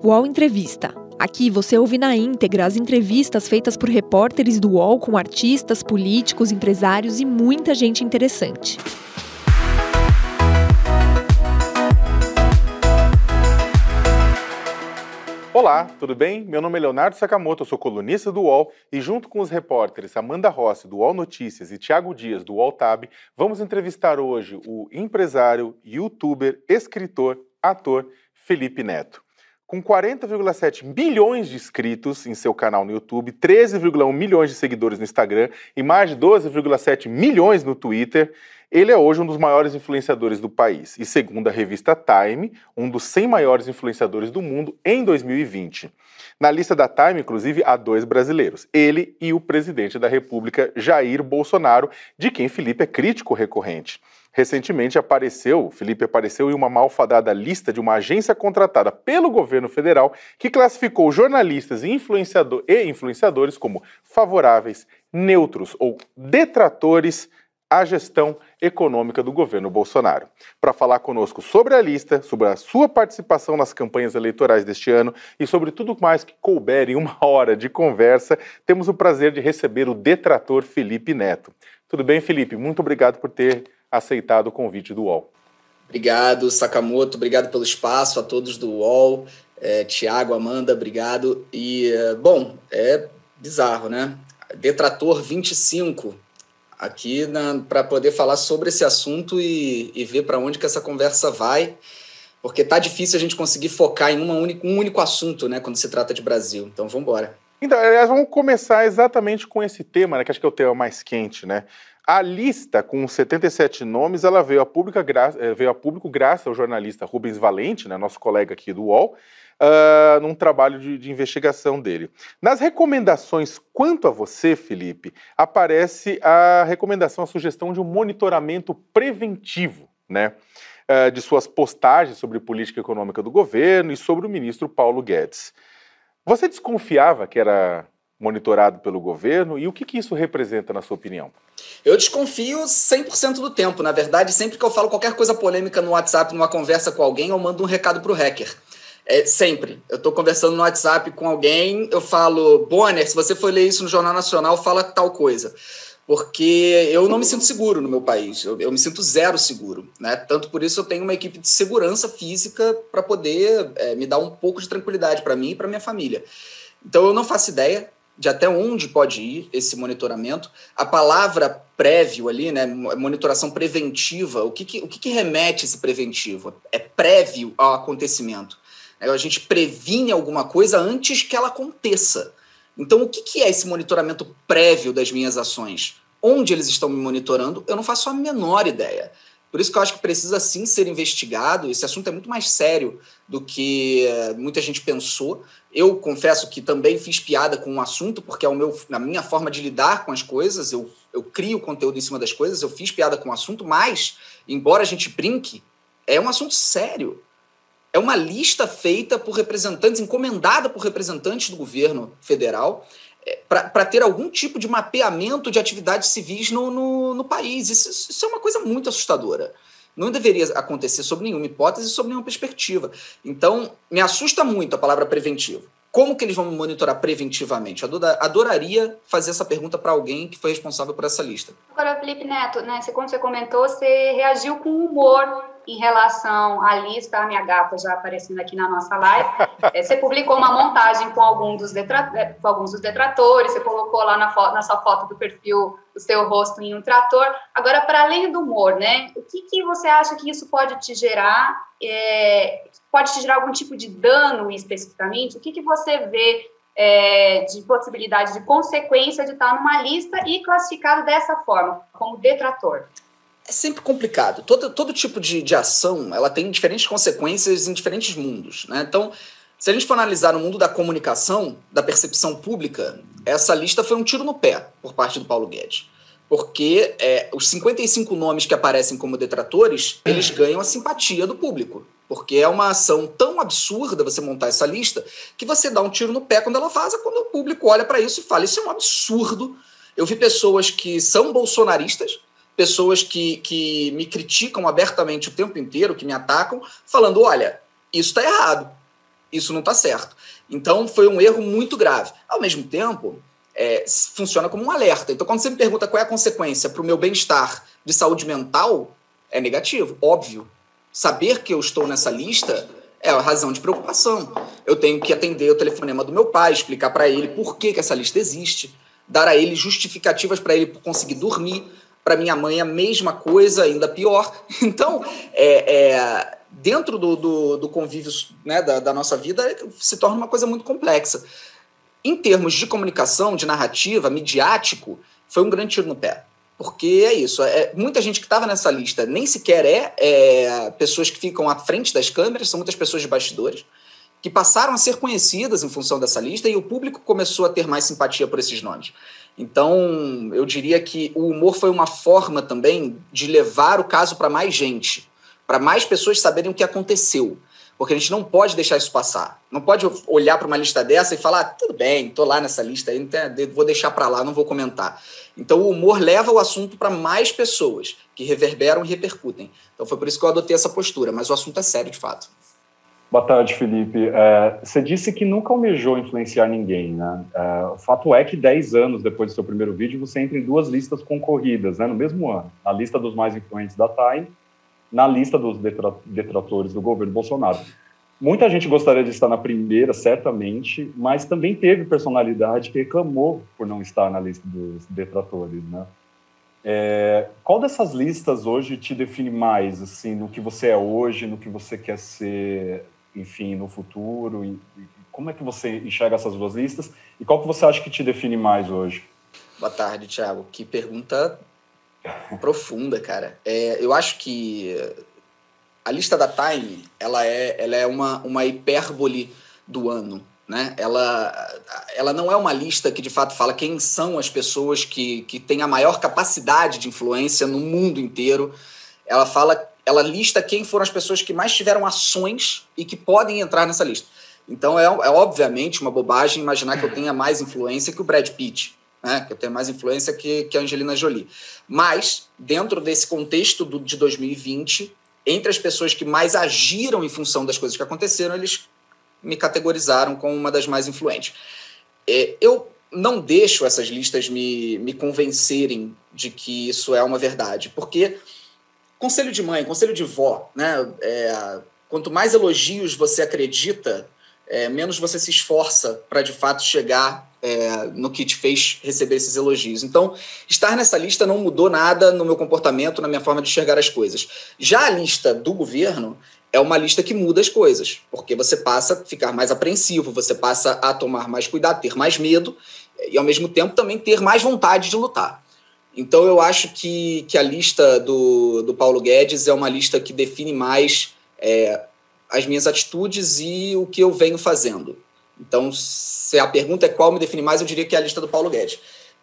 UOL Entrevista. Aqui você ouve na íntegra as entrevistas feitas por repórteres do UOL com artistas, políticos, empresários e muita gente interessante. Olá, tudo bem? Meu nome é Leonardo Sakamoto, eu sou colunista do UOL e junto com os repórteres Amanda Rossi, do UOL Notícias, e Tiago Dias, do UOL Tab, vamos entrevistar hoje o empresário, youtuber, escritor, ator Felipe Neto. Com 40,7 milhões de inscritos em seu canal no YouTube, 13,1 milhões de seguidores no Instagram e mais de 12,7 milhões no Twitter, ele é hoje um dos maiores influenciadores do país e, segundo a revista Time, um dos 100 maiores influenciadores do mundo em 2020. Na lista da Time, inclusive, há dois brasileiros, ele e o presidente da República, Jair Bolsonaro, de quem Felipe é crítico recorrente. Recentemente apareceu, Felipe apareceu em uma malfadada lista de uma agência contratada pelo governo federal que classificou jornalistas e, influenciador, e influenciadores como favoráveis, neutros ou detratores a gestão econômica do governo Bolsonaro. Para falar conosco sobre a lista, sobre a sua participação nas campanhas eleitorais deste ano e sobre tudo mais que couber em uma hora de conversa, temos o prazer de receber o detrator Felipe Neto. Tudo bem, Felipe? Muito obrigado por ter aceitado o convite do UOL. Obrigado, Sakamoto. Obrigado pelo espaço a todos do UOL. É, Tiago, Amanda, obrigado. E, é, bom, é bizarro, né? Detrator 25 aqui para poder falar sobre esse assunto e, e ver para onde que essa conversa vai, porque tá difícil a gente conseguir focar em uma única, um único assunto, né, quando se trata de Brasil. Então, vamos embora. Então, aliás, vamos começar exatamente com esse tema, né, que acho que é o tema mais quente, né? A lista com 77 nomes, ela veio a, pública, eh, veio a público graças ao jornalista Rubens Valente, né, nosso colega aqui do UOL, uh, num trabalho de, de, investigação dele. Nas recomendações quanto a você, Felipe, aparece a recomendação, a sugestão de um monitoramento preventivo, né? Uh, de suas postagens sobre política econômica do governo e sobre o ministro Paulo Guedes. Você desconfiava que era monitorado pelo governo e o que, que isso representa, na sua opinião? Eu desconfio 100% do tempo. Na verdade, sempre que eu falo qualquer coisa polêmica no WhatsApp, numa conversa com alguém, eu mando um recado para o hacker. É, sempre. Eu estou conversando no WhatsApp com alguém, eu falo, Bonner, se você for ler isso no Jornal Nacional, fala tal coisa. Porque eu não me sinto seguro no meu país, eu, eu me sinto zero seguro. Né? Tanto por isso eu tenho uma equipe de segurança física para poder é, me dar um pouco de tranquilidade para mim e para minha família. Então eu não faço ideia de até onde pode ir esse monitoramento. A palavra prévio ali, né, monitoração preventiva, o que, que o que, que remete esse preventivo? É prévio ao acontecimento. A gente previne alguma coisa antes que ela aconteça. Então, o que é esse monitoramento prévio das minhas ações? Onde eles estão me monitorando, eu não faço a menor ideia. Por isso que eu acho que precisa sim ser investigado. Esse assunto é muito mais sério do que eh, muita gente pensou. Eu confesso que também fiz piada com o assunto, porque é o meu, a minha forma de lidar com as coisas. Eu, eu crio conteúdo em cima das coisas, eu fiz piada com o assunto, mas, embora a gente brinque, é um assunto sério é uma lista feita por representantes, encomendada por representantes do governo federal, para ter algum tipo de mapeamento de atividades civis no, no, no país. Isso, isso, é uma coisa muito assustadora. Não deveria acontecer sob nenhuma hipótese, sob nenhuma perspectiva. Então, me assusta muito a palavra preventivo. Como que eles vão monitorar preventivamente? Adoraria fazer essa pergunta para alguém que foi responsável por essa lista. Agora, Felipe Neto, né, você, como você comentou, você reagiu com humor em relação à lista, a minha gata já aparecendo aqui na nossa live. É, você publicou uma montagem com, algum dos é, com alguns dos detratores, você colocou lá na, foto, na sua foto do perfil o seu rosto em um trator. Agora, para além do humor, né? O que, que você acha que isso pode te gerar? É, pode te gerar algum tipo de dano especificamente? O que, que você vê é, de possibilidade de consequência de estar numa lista e classificado dessa forma, como detrator? É sempre complicado. Todo, todo tipo de, de ação ela tem diferentes consequências em diferentes mundos. Né? Então, se a gente for analisar no mundo da comunicação, da percepção pública, essa lista foi um tiro no pé por parte do Paulo Guedes. Porque é, os 55 nomes que aparecem como detratores, eles ganham a simpatia do público. Porque é uma ação tão absurda você montar essa lista que você dá um tiro no pé quando ela faz, quando o público olha para isso e fala: Isso é um absurdo. Eu vi pessoas que são bolsonaristas, pessoas que, que me criticam abertamente o tempo inteiro, que me atacam, falando: olha, isso está errado. Isso não está certo. Então, foi um erro muito grave. Ao mesmo tempo, é, funciona como um alerta. Então, quando você me pergunta qual é a consequência para o meu bem-estar de saúde mental, é negativo, óbvio. Saber que eu estou nessa lista é a razão de preocupação. Eu tenho que atender o telefonema do meu pai, explicar para ele por que, que essa lista existe, dar a ele justificativas para ele conseguir dormir. Para minha mãe, a mesma coisa, ainda pior. Então, é, é dentro do, do, do convívio né, da, da nossa vida, se torna uma coisa muito complexa. Em termos de comunicação, de narrativa, midiático, foi um grande tiro no pé. Porque é isso, é, muita gente que estava nessa lista nem sequer é, é, pessoas que ficam à frente das câmeras, são muitas pessoas de bastidores, que passaram a ser conhecidas em função dessa lista e o público começou a ter mais simpatia por esses nomes. Então, eu diria que o humor foi uma forma também de levar o caso para mais gente, para mais pessoas saberem o que aconteceu. Porque a gente não pode deixar isso passar. Não pode olhar para uma lista dessa e falar, ah, tudo bem, estou lá nessa lista, aí, vou deixar para lá, não vou comentar. Então, o humor leva o assunto para mais pessoas, que reverberam e repercutem. Então, foi por isso que eu adotei essa postura, mas o assunto é sério, de fato. Boa tarde, Felipe. É, você disse que nunca almejou influenciar ninguém, né? É, o fato é que 10 anos depois do seu primeiro vídeo, você entra em duas listas concorridas, né, no mesmo ano. A lista dos mais influentes da Time, na lista dos detratores do governo Bolsonaro. Muita gente gostaria de estar na primeira, certamente, mas também teve personalidade que reclamou por não estar na lista dos detratores, né? É, qual dessas listas hoje te define mais, assim, no que você é hoje, no que você quer ser, enfim, no futuro? E, e como é que você enxerga essas duas listas? E qual que você acha que te define mais hoje? Boa tarde, Thiago. Que pergunta profunda, cara. É, eu acho que a lista da Time ela é, ela é uma, uma hipérbole do ano. Né? Ela, ela não é uma lista que de fato fala quem são as pessoas que, que têm a maior capacidade de influência no mundo inteiro. Ela fala, ela lista quem foram as pessoas que mais tiveram ações e que podem entrar nessa lista. Então é, é obviamente uma bobagem imaginar que eu tenha mais influência que o Brad Pitt, né? que eu tenha mais influência que, que a Angelina Jolie. Mas, dentro desse contexto do, de 2020, entre as pessoas que mais agiram em função das coisas que aconteceram, eles me categorizaram como uma das mais influentes. É, eu não deixo essas listas me, me convencerem de que isso é uma verdade, porque conselho de mãe, conselho de vó, né? É, quanto mais elogios você acredita, é, menos você se esforça para de fato chegar é, no que te fez receber esses elogios. Então, estar nessa lista não mudou nada no meu comportamento, na minha forma de enxergar as coisas. Já a lista do governo é uma lista que muda as coisas, porque você passa a ficar mais apreensivo, você passa a tomar mais cuidado, ter mais medo e, ao mesmo tempo, também ter mais vontade de lutar. Então, eu acho que, que a lista do, do Paulo Guedes é uma lista que define mais é, as minhas atitudes e o que eu venho fazendo. Então, se a pergunta é qual me define mais, eu diria que é a lista do Paulo Guedes.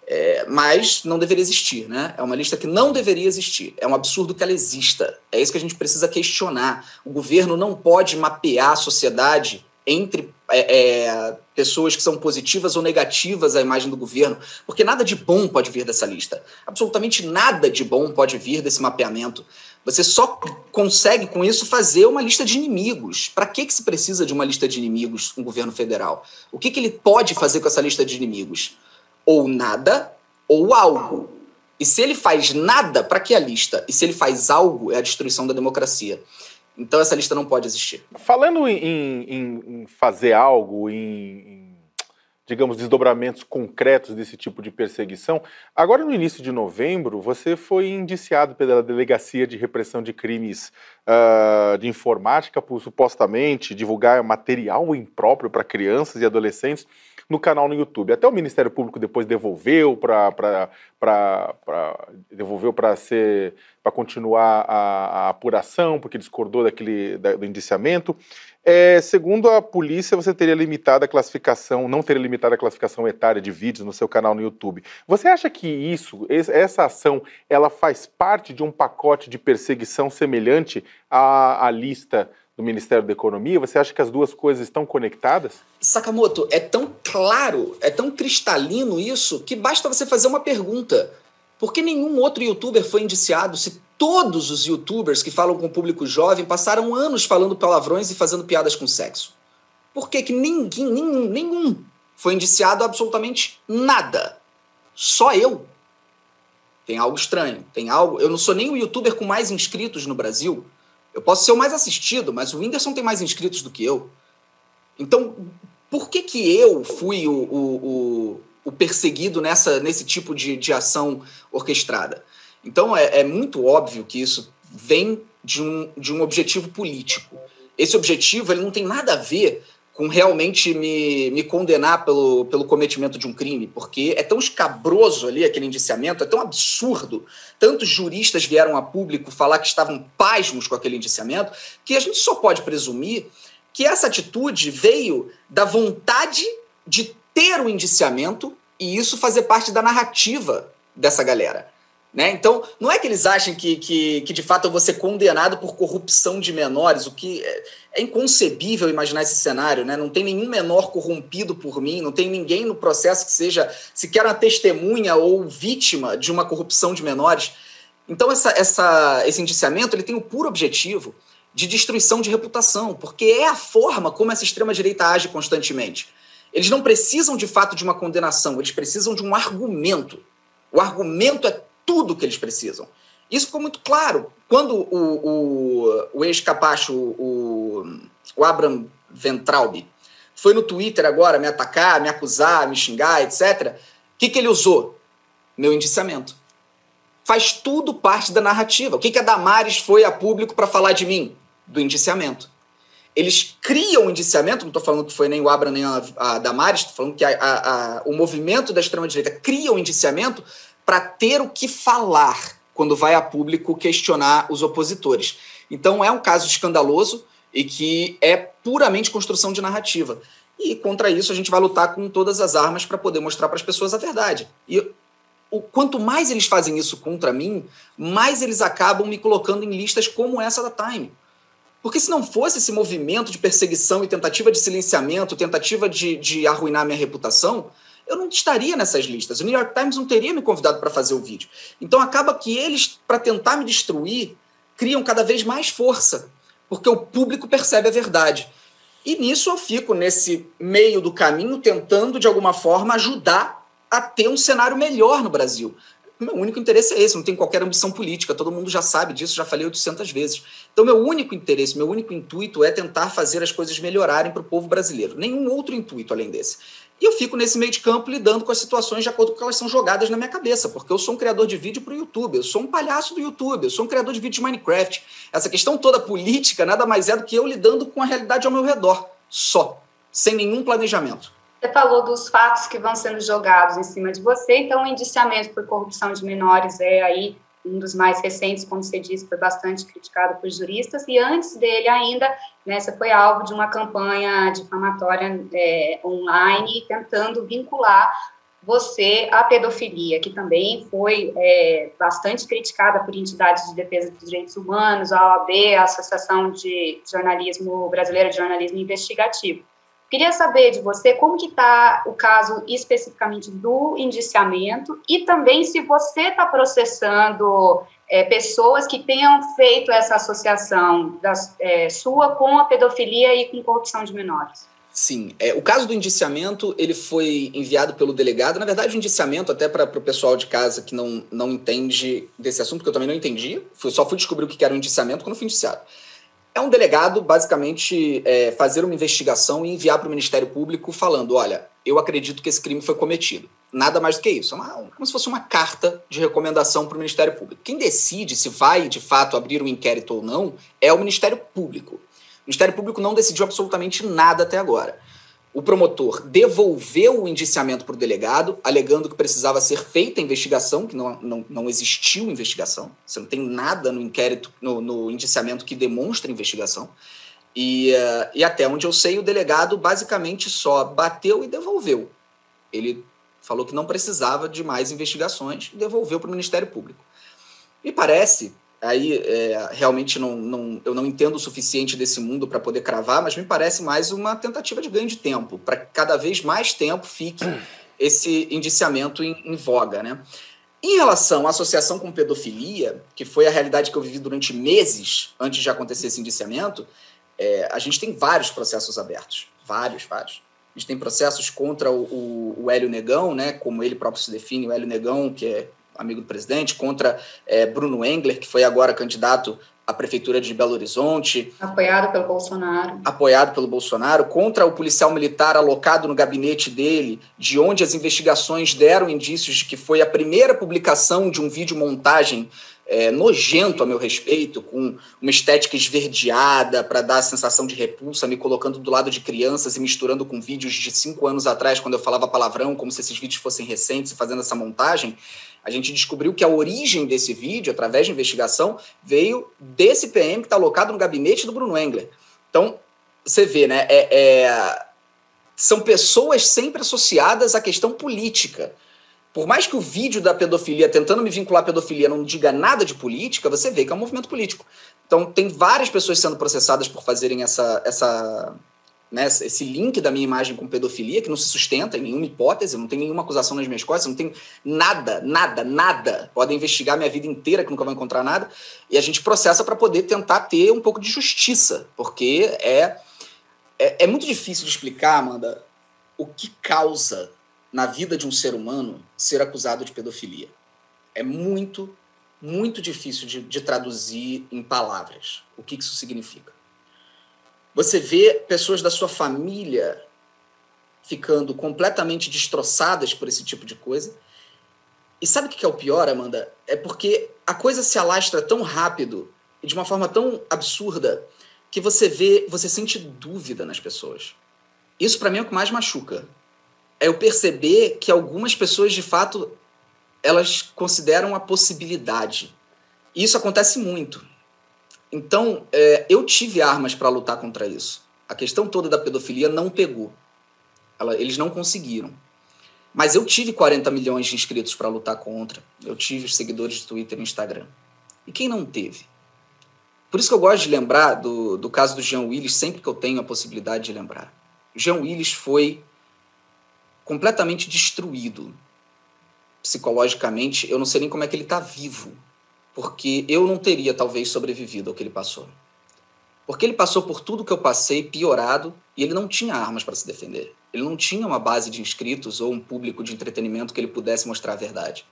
É, mas não deveria existir, né? É uma lista que não deveria existir. É um absurdo que ela exista. É isso que a gente precisa questionar. O governo não pode mapear a sociedade entre é, é, pessoas que são positivas ou negativas à imagem do governo, porque nada de bom pode vir dessa lista. Absolutamente nada de bom pode vir desse mapeamento. Você só consegue com isso fazer uma lista de inimigos. Para que, que se precisa de uma lista de inimigos um governo federal? O que, que ele pode fazer com essa lista de inimigos? Ou nada, ou algo. E se ele faz nada, para que a lista? E se ele faz algo, é a destruição da democracia. Então essa lista não pode existir. Falando em, em, em fazer algo, em, digamos, desdobramentos concretos desse tipo de perseguição. Agora, no início de novembro, você foi indiciado pela Delegacia de Repressão de Crimes uh, de Informática por supostamente divulgar material impróprio para crianças e adolescentes no canal no YouTube. Até o Ministério Público depois devolveu para devolveu para ser para continuar a, a, apuração, porque discordou daquele da, do indiciamento. É, segundo a polícia, você teria limitado a classificação, não teria limitado a classificação etária de vídeos no seu canal no YouTube. Você acha que isso, essa ação, ela faz parte de um pacote de perseguição semelhante à, à lista do Ministério da Economia? Você acha que as duas coisas estão conectadas? Sakamoto, é tão claro, é tão cristalino isso, que basta você fazer uma pergunta. Por que nenhum outro youtuber foi indiciado se todos os youtubers que falam com o público jovem passaram anos falando palavrões e fazendo piadas com sexo? Por que, que ninguém, nenhum, nenhum foi indiciado absolutamente nada? Só eu. Tem algo estranho. Tem algo. Eu não sou nem o youtuber com mais inscritos no Brasil. Eu posso ser o mais assistido, mas o Whindersson tem mais inscritos do que eu. Então, por que, que eu fui o, o, o, o perseguido nessa, nesse tipo de, de ação orquestrada? Então, é, é muito óbvio que isso vem de um, de um objetivo político. Esse objetivo ele não tem nada a ver com realmente me, me condenar pelo, pelo cometimento de um crime, porque é tão escabroso ali aquele indiciamento, é tão absurdo. Tantos juristas vieram a público falar que estavam pasmos com aquele indiciamento, que a gente só pode presumir que essa atitude veio da vontade de ter o indiciamento e isso fazer parte da narrativa dessa galera. Né? Então, não é que eles achem que, que, que de fato eu vou ser condenado por corrupção de menores, o que é, é, inconcebível imaginar esse cenário. Né? Não tem nenhum menor corrompido por mim, não tem ninguém no processo que seja sequer uma testemunha ou vítima de uma corrupção de menores. Então, essa, essa, esse indiciamento ele tem o puro objetivo de destruição de reputação, porque é a forma como essa extrema-direita age constantemente. Eles não precisam de fato de uma condenação, eles precisam de um argumento. O argumento é tudo que eles precisam. Isso ficou muito claro. Quando o, o, o ex-capacho, o, o Abraham Ventralbi, foi no Twitter agora me atacar, me acusar, me xingar, etc., o que, que ele usou? Meu indiciamento. Faz tudo parte da narrativa. O que, que a Damares foi a público para falar de mim? Do indiciamento. Eles criam o indiciamento, não estou falando que foi nem o Abraham nem a, a Damares, estou falando que a, a, o movimento da extrema-direita cria o indiciamento para ter o que falar quando vai a público questionar os opositores. Então é um caso escandaloso e que é puramente construção de narrativa. E contra isso a gente vai lutar com todas as armas para poder mostrar para as pessoas a verdade. E o quanto mais eles fazem isso contra mim, mais eles acabam me colocando em listas como essa da Time. Porque se não fosse esse movimento de perseguição e tentativa de silenciamento, tentativa de, de arruinar minha reputação, eu não estaria nessas listas. O New York Times não teria me convidado para fazer o vídeo. Então acaba que eles, para tentar me destruir, criam cada vez mais força, porque o público percebe a verdade. E nisso eu fico nesse meio do caminho tentando de alguma forma ajudar a ter um cenário melhor no Brasil. Meu único interesse é esse, não tem qualquer ambição política, todo mundo já sabe disso, já falei 800 vezes. Então, meu único interesse, meu único intuito é tentar fazer as coisas melhorarem para o povo brasileiro. Nenhum outro intuito além desse. E eu fico nesse meio de campo lidando com as situações de acordo com que elas são jogadas na minha cabeça, porque eu sou um criador de vídeo para o YouTube, eu sou um palhaço do YouTube, eu sou um criador de vídeo de Minecraft. Essa questão toda política nada mais é do que eu lidando com a realidade ao meu redor, só, sem nenhum planejamento. Você falou dos fatos que vão sendo jogados em cima de você, então o indiciamento por corrupção de menores é aí um dos mais recentes, como você disse, foi bastante criticado por juristas, e antes dele ainda, né, você foi alvo de uma campanha difamatória é, online, tentando vincular você à pedofilia, que também foi é, bastante criticada por entidades de defesa dos direitos humanos, a OAB, a Associação de Jornalismo Brasileira de Jornalismo Investigativo. Queria saber de você como que está o caso especificamente do indiciamento e também se você está processando é, pessoas que tenham feito essa associação das, é, sua com a pedofilia e com corrupção de menores. Sim, é, o caso do indiciamento ele foi enviado pelo delegado. Na verdade, o indiciamento, até para o pessoal de casa que não, não entende desse assunto, que eu também não entendi, fui, só fui descobrir o que era um indiciamento quando fui indiciado. É um delegado, basicamente, é, fazer uma investigação e enviar para o Ministério Público falando: olha, eu acredito que esse crime foi cometido. Nada mais do que isso. É uma, como se fosse uma carta de recomendação para o Ministério Público. Quem decide se vai, de fato, abrir um inquérito ou não é o Ministério Público. O Ministério Público não decidiu absolutamente nada até agora o promotor devolveu o indiciamento para o delegado, alegando que precisava ser feita a investigação, que não, não, não existiu investigação. Você não tem nada no inquérito, no, no indiciamento que demonstre investigação. E, uh, e até onde eu sei, o delegado basicamente só bateu e devolveu. Ele falou que não precisava de mais investigações e devolveu para o Ministério Público. Me parece aí é, realmente não, não, eu não entendo o suficiente desse mundo para poder cravar, mas me parece mais uma tentativa de ganho de tempo, para que cada vez mais tempo fique esse indiciamento em, em, voga. Né? Em relação à associação com pedofilia, que foi a realidade que eu vivi durante meses antes de acontecer esse indiciamento, é, a gente tem vários processos abertos. vários, vários. A gente tem processos contra o, o, o Hélio Negão, né, como ele próprio se define, o Hélio Negão, que é amigo do presidente, contra é, Bruno Engler, que foi agora candidato à prefeitura de Belo Horizonte. Apoiado pelo Bolsonaro. Apoiado pelo Bolsonaro, contra o policial militar alocado no gabinete dele, de onde as investigações deram indícios de que foi a primeira publicação de um vídeo montagem é, nojento a meu respeito, com uma estética esverdeada para dar a sensação de repulsa, me colocando do lado de crianças e misturando com vídeos de cinco anos atrás, quando eu falava palavrão, como se esses vídeos fossem recentes, e fazendo essa montagem. A gente descobriu que a origem desse vídeo, através de investigação, veio desse PM que está alocado no gabinete do Bruno Engler. Então, você vê, né? É, é, são pessoas sempre associadas à questão política. Por mais que o vídeo da pedofilia, tentando me vincular à pedofilia, não diga nada de política, você vê que é um movimento político. Então, tem várias pessoas sendo processadas por fazerem essa, essa né, esse link da minha imagem com pedofilia, que não se sustenta em nenhuma hipótese, não tem nenhuma acusação nas minhas costas, não tem nada, nada, nada. Podem investigar minha vida inteira, que nunca vão encontrar nada, e a gente processa para poder tentar ter um pouco de justiça, porque é, é, é muito difícil de explicar, Amanda, o que causa na vida de um ser humano ser acusado de pedofilia. É muito, muito difícil de, de traduzir em palavras o que isso significa. Você vê pessoas da sua família ficando completamente destroçadas por esse tipo de coisa. E sabe o que é o pior, Amanda? É porque a coisa se alastra tão rápido e de uma forma tão absurda que você vê, você sente dúvida nas pessoas. Isso para mim é o que mais machuca. É eu perceber que algumas pessoas de fato elas consideram a possibilidade. E isso acontece muito. Então, é, eu tive armas para lutar contra isso. A questão toda da pedofilia não pegou. Ela, eles não conseguiram. Mas eu tive 40 milhões de inscritos para lutar contra. Eu tive seguidores de Twitter e Instagram. E quem não teve? Por isso que eu gosto de lembrar do, do caso do Jean Willis sempre que eu tenho a possibilidade de lembrar. Jean Willis foi completamente destruído psicologicamente. Eu não sei nem como é que ele está vivo porque eu não teria talvez sobrevivido ao que ele passou. Porque ele passou por tudo que eu passei, piorado, e ele não tinha armas para se defender. Ele não tinha uma base de inscritos ou um público de entretenimento que ele pudesse mostrar a verdade.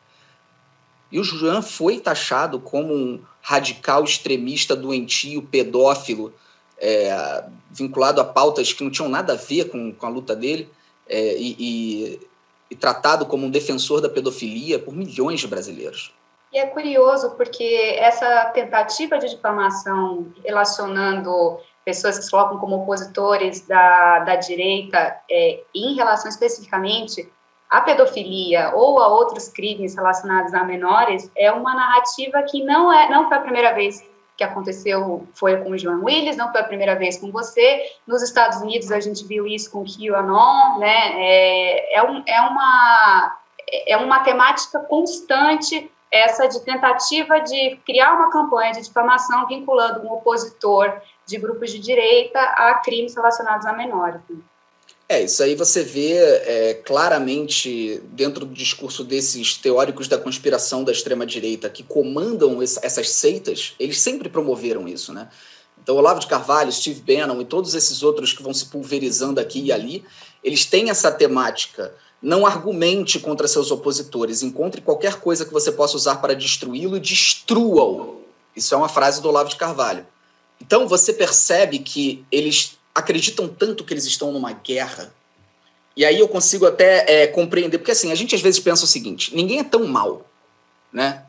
E o João foi taxado como um radical extremista, doentio, pedófilo, é, vinculado a pautas que não tinham nada a ver com, com a luta dele, é, e, e, e tratado como um defensor da pedofilia por milhões de brasileiros. E é curioso porque essa tentativa de difamação relacionando pessoas que se colocam como opositores da, da direita é, em relação especificamente à pedofilia ou a outros crimes relacionados a menores é uma narrativa que não é não foi a primeira vez que aconteceu foi com o Joan Willis, não foi a primeira vez com você. Nos Estados Unidos a gente viu isso com QAnon, né? É, é, um, é uma é uma temática constante essa de tentativa de criar uma campanha de difamação vinculando um opositor de grupos de direita a crimes relacionados a menores. É, isso aí você vê é, claramente dentro do discurso desses teóricos da conspiração da extrema-direita que comandam essas seitas, eles sempre promoveram isso, né? Então, Olavo de Carvalho, Steve Bannon e todos esses outros que vão se pulverizando aqui e ali, eles têm essa temática não argumente contra seus opositores. Encontre qualquer coisa que você possa usar para destruí-lo e destrua-o. Isso é uma frase do Olavo de Carvalho. Então você percebe que eles acreditam tanto que eles estão numa guerra. E aí eu consigo até é, compreender, porque assim, a gente às vezes pensa o seguinte: ninguém é tão mal. Né?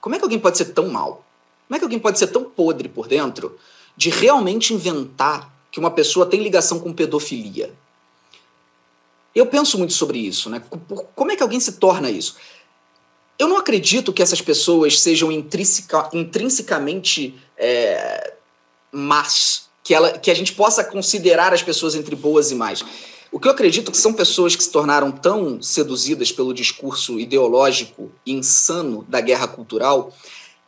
Como é que alguém pode ser tão mal? Como é que alguém pode ser tão podre por dentro de realmente inventar que uma pessoa tem ligação com pedofilia? Eu penso muito sobre isso, né? Como é que alguém se torna isso? Eu não acredito que essas pessoas sejam intrinseca, intrinsecamente é, más, que, ela, que a gente possa considerar as pessoas entre boas e más. O que eu acredito é que são pessoas que se tornaram tão seduzidas pelo discurso ideológico insano da guerra cultural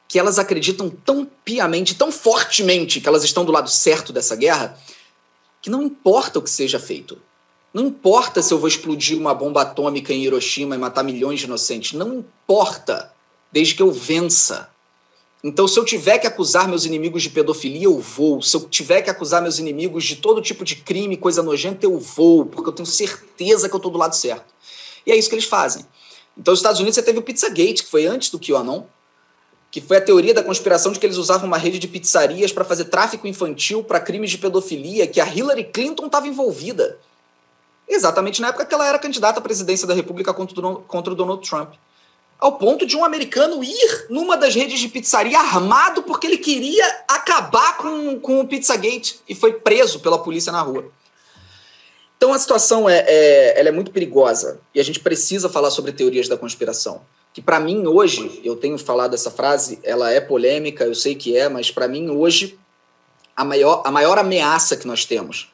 que elas acreditam tão piamente, tão fortemente que elas estão do lado certo dessa guerra, que não importa o que seja feito. Não importa se eu vou explodir uma bomba atômica em Hiroshima e matar milhões de inocentes. Não importa, desde que eu vença. Então, se eu tiver que acusar meus inimigos de pedofilia, eu vou. Se eu tiver que acusar meus inimigos de todo tipo de crime, coisa nojenta, eu vou, porque eu tenho certeza que eu estou do lado certo. E é isso que eles fazem. Então, nos Estados Unidos, você teve o Pizzagate, que foi antes do QAnon, que foi a teoria da conspiração de que eles usavam uma rede de pizzarias para fazer tráfico infantil para crimes de pedofilia, que a Hillary Clinton estava envolvida. Exatamente na época que ela era candidata à presidência da República contra o, Donald Trump. Ao ponto de um americano ir numa das redes de pizzaria armado porque ele queria acabar com, com o Pizzagate e foi preso pela polícia na rua. Então a situação é, é, ela é muito perigosa e a gente precisa falar sobre teorias da conspiração que para mim hoje, eu tenho falado essa frase, ela é polêmica, eu sei que é, mas para mim hoje a maior, a maior ameaça que nós temos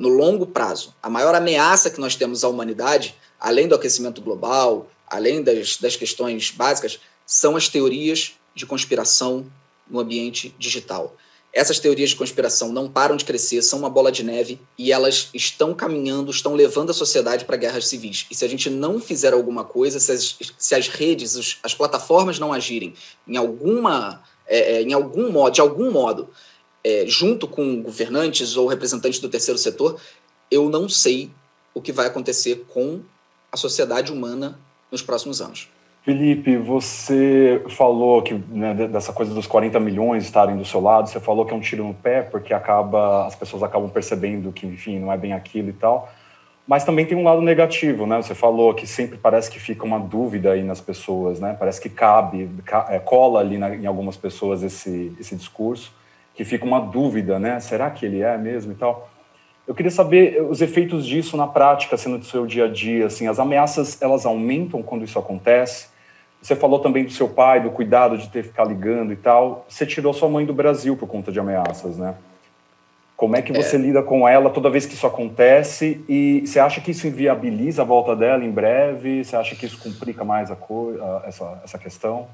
no longo prazo, a maior ameaça que nós temos à humanidade, além do aquecimento global, além das, das questões básicas, são as teorias de conspiração no ambiente digital. Essas teorias de conspiração não param de crescer, são uma bola de neve e elas estão caminhando, estão levando a sociedade para guerras civis. E se a gente não fizer alguma coisa, se as, se as redes, as plataformas não agirem em alguma, é, é, em algum modo, de algum modo, é, junto com governantes ou representantes do terceiro setor, eu não sei o que vai acontecer com a sociedade humana nos próximos anos. Felipe, você falou que né, dessa coisa dos 40 milhões estarem do seu lado, você falou que é um tiro no pé, porque acaba as pessoas acabam percebendo que, enfim, não é bem aquilo e tal. Mas também tem um lado negativo, né? Você falou que sempre parece que fica uma dúvida aí nas pessoas, né? Parece que cabe, é, cola ali na, em algumas pessoas esse, esse discurso, que fica uma dúvida, né? Será que ele é mesmo e tal? Eu queria saber os efeitos disso na prática, sendo do seu dia a dia, assim, as ameaças, elas aumentam quando isso acontece? Você falou também do seu pai, do cuidado de ter que ficar ligando e tal. Você tirou sua mãe do Brasil por conta de ameaças, né? Como é que você é. lida com ela toda vez que isso acontece? E você acha que isso inviabiliza a volta dela em breve? Você acha que isso complica mais a a, essa, essa questão?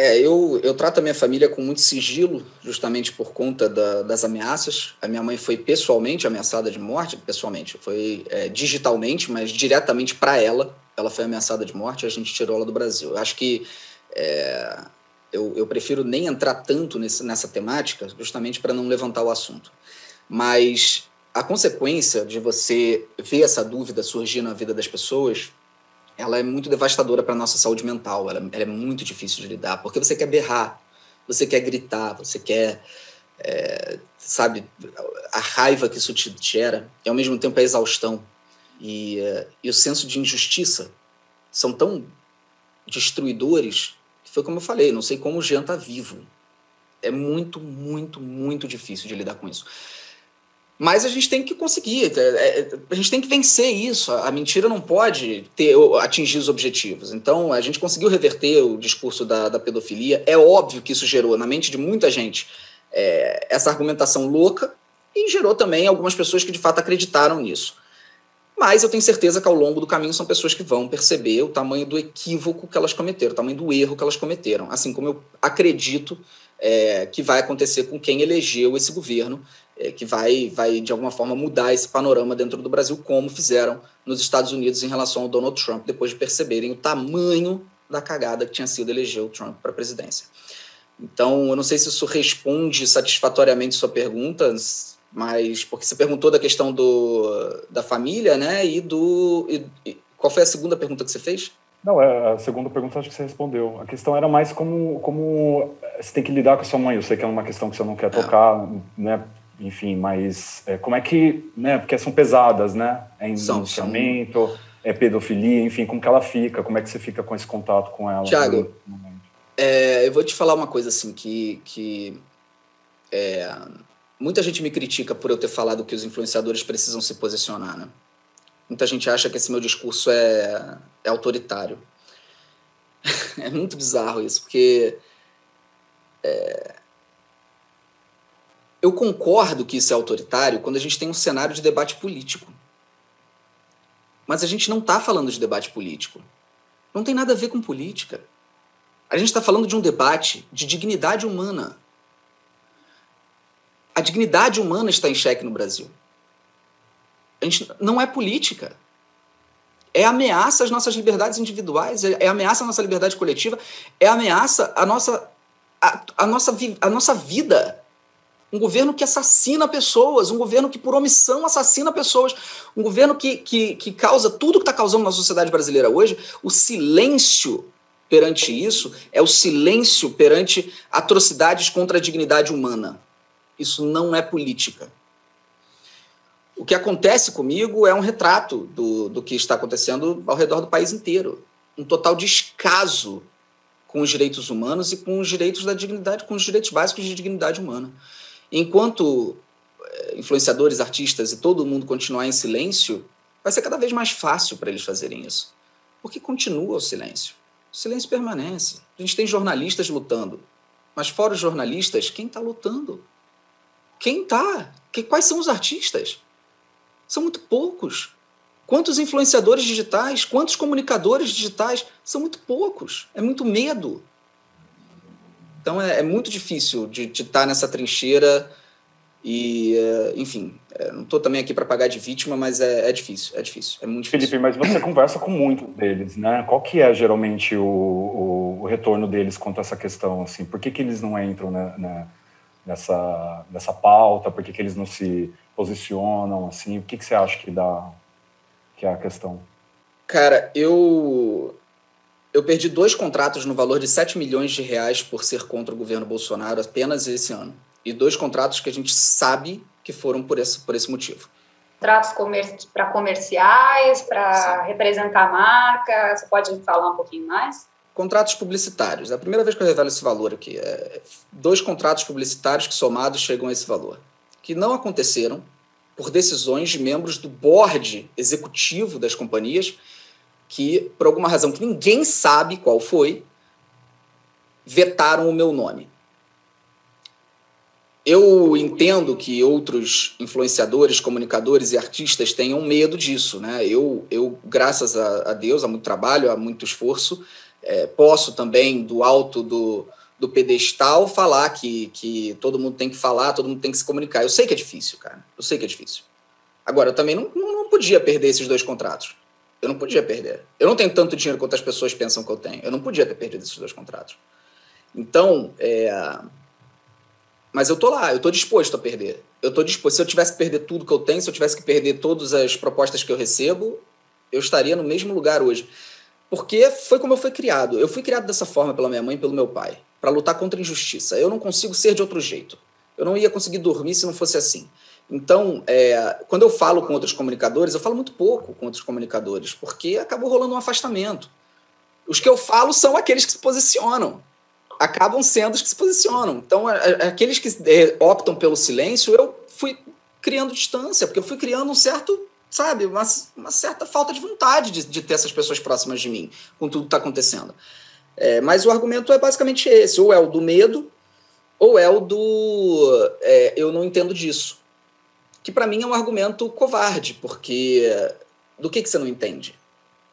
É, eu, eu trato a minha família com muito sigilo, justamente por conta da, das ameaças. A minha mãe foi pessoalmente ameaçada de morte, pessoalmente, foi é, digitalmente, mas diretamente para ela ela foi ameaçada de morte, a gente tirou ela do Brasil. Eu acho que é, eu, eu, prefiro nem entrar tanto nesse, nessa temática, justamente para não levantar o assunto. Mas a consequência de você ver essa dúvida surgir na vida das pessoas, ela é muito devastadora para a nossa saúde mental. Ela, ela, é muito difícil de lidar, porque você quer berrar, você quer gritar, você quer. É, sabe, a raiva que isso te gera e ao mesmo tempo a exaustão e, uh, e o senso de injustiça são tão destruidores que foi como eu falei, não sei como o Jean está vivo. É muito, muito, muito difícil de lidar com isso. Mas a gente tem que conseguir, é, é, a gente tem que vencer isso. A mentira não pode ter, atingir os objetivos. Então, a gente conseguiu reverter o discurso da, da pedofilia. É óbvio que isso gerou na mente de muita gente é, essa argumentação louca e gerou também algumas pessoas que de fato acreditaram nisso. Mas eu tenho certeza que ao longo do caminho são pessoas que vão perceber o tamanho do equívoco que elas cometeram, o tamanho do erro que elas cometeram. Assim como eu acredito é, que vai acontecer com quem elegeu esse governo, é, que vai, vai, de alguma forma, mudar esse panorama dentro do Brasil, como fizeram nos Estados Unidos em relação ao Donald Trump, depois de perceberem o tamanho da cagada que tinha sido eleger o Trump para a presidência. Então, eu não sei se isso responde satisfatoriamente sua pergunta, mas porque você perguntou da questão do, da família, né? E do. E, e, qual foi a segunda pergunta que você fez? Não, é, a segunda pergunta acho que você respondeu. A questão era mais como, como você tem que lidar com a sua mãe. Eu sei que é uma questão que você não quer é. tocar, é. né? Enfim, mas é, como é que, né? Porque são pesadas, né? É endividamento, é pedofilia, enfim, como que ela fica? Como é que você fica com esse contato com ela? Tiago, é, eu vou te falar uma coisa assim que, que é, Muita gente me critica por eu ter falado que os influenciadores precisam se posicionar, né? Muita gente acha que esse meu discurso é, é autoritário. é muito bizarro isso, porque é, eu concordo que isso é autoritário quando a gente tem um cenário de debate político. Mas a gente não está falando de debate político. Não tem nada a ver com política. A gente está falando de um debate de dignidade humana a dignidade humana está em xeque no Brasil. A gente não é política. É ameaça às nossas liberdades individuais, é, é ameaça à nossa liberdade coletiva, é ameaça à nossa a, a, nossa, a nossa vida. Um governo que assassina pessoas, um governo que, por omissão, assassina pessoas, um governo que, que, que causa tudo que está causando na sociedade brasileira hoje. O silêncio perante isso é o silêncio perante atrocidades contra a dignidade humana. Isso não é política. O que acontece comigo é um retrato do, do que está acontecendo ao redor do país inteiro. Um total descaso com os direitos humanos e com os direitos da dignidade, com os direitos básicos de dignidade humana. Enquanto eh, influenciadores, artistas e todo mundo continuar em silêncio, vai ser cada vez mais fácil para eles fazerem isso. Porque continua o silêncio. O silêncio permanece. A gente tem jornalistas lutando. Mas fora os jornalistas, quem está lutando? Quem está? Quais são os artistas? São muito poucos. Quantos influenciadores digitais, quantos comunicadores digitais? São muito poucos. É muito medo. Então é, é muito difícil de, estar nessa trincheira e, uh, enfim, é, não estou também aqui para pagar de vítima, mas é, é, difícil, é difícil, é muito difícil. Felipe, mas você conversa com muitos deles, né? Qual que é geralmente o, o, o, retorno deles quanto a essa questão? Assim, por que, que eles não entram na, na, nessa, nessa pauta? Por que, que eles não se posicionam? Assim, o que, que você acha que dá que é a questão? Cara, eu eu perdi dois contratos no valor de 7 milhões de reais por ser contra o governo Bolsonaro apenas esse ano. E dois contratos que a gente sabe que foram por esse, por esse motivo. Contratos comer para comerciais, para representar a marca, você pode falar um pouquinho mais? Contratos publicitários. É a primeira vez que eu revelo esse valor aqui. É dois contratos publicitários que somados chegam a esse valor. Que não aconteceram por decisões de membros do board executivo das companhias que, por alguma razão que ninguém sabe qual foi, vetaram o meu nome. Eu entendo que outros influenciadores, comunicadores e artistas tenham medo disso, né? Eu, eu graças a, a Deus, há muito trabalho, há muito esforço, é, posso também, do alto do, do pedestal falar que, que todo mundo tem que falar, todo mundo tem que se comunicar. Eu sei que é difícil, cara. Eu sei que é difícil. Agora, eu também não, não podia perder esses dois contratos. Eu não podia perder. Eu não tenho tanto dinheiro quanto as pessoas pensam que eu tenho. Eu não podia ter perdido esses dois contratos. Então, é... mas eu tô lá, eu tô disposto a perder. Eu tô disposto. Se eu tivesse que perder tudo que eu tenho, se eu tivesse que perder todas as propostas que eu recebo, eu estaria no mesmo lugar hoje. Porque foi como eu fui criado. Eu fui criado dessa forma pela minha mãe e pelo meu pai para lutar contra a injustiça. Eu não consigo ser de outro jeito. Eu não ia conseguir dormir se não fosse assim. Então, é, quando eu falo com outros comunicadores, eu falo muito pouco com outros comunicadores, porque acabou rolando um afastamento. Os que eu falo são aqueles que se posicionam. Acabam sendo os que se posicionam. Então, aqueles que é, optam pelo silêncio, eu fui criando distância, porque eu fui criando um certo, sabe, uma, uma certa falta de vontade de, de ter essas pessoas próximas de mim, com tudo que está acontecendo. É, mas o argumento é basicamente esse: ou é o do medo, ou é o do é, eu não entendo disso. Que para mim é um argumento covarde, porque do que, que você não entende?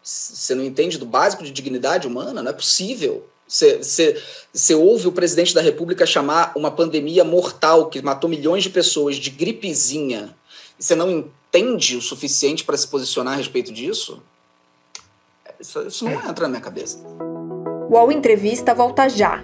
Você não entende do básico de dignidade humana? Não é possível. Você, você, você ouve o presidente da República chamar uma pandemia mortal que matou milhões de pessoas de gripezinha e você não entende o suficiente para se posicionar a respeito disso? Isso, isso não entra na minha cabeça. O Entrevista volta já.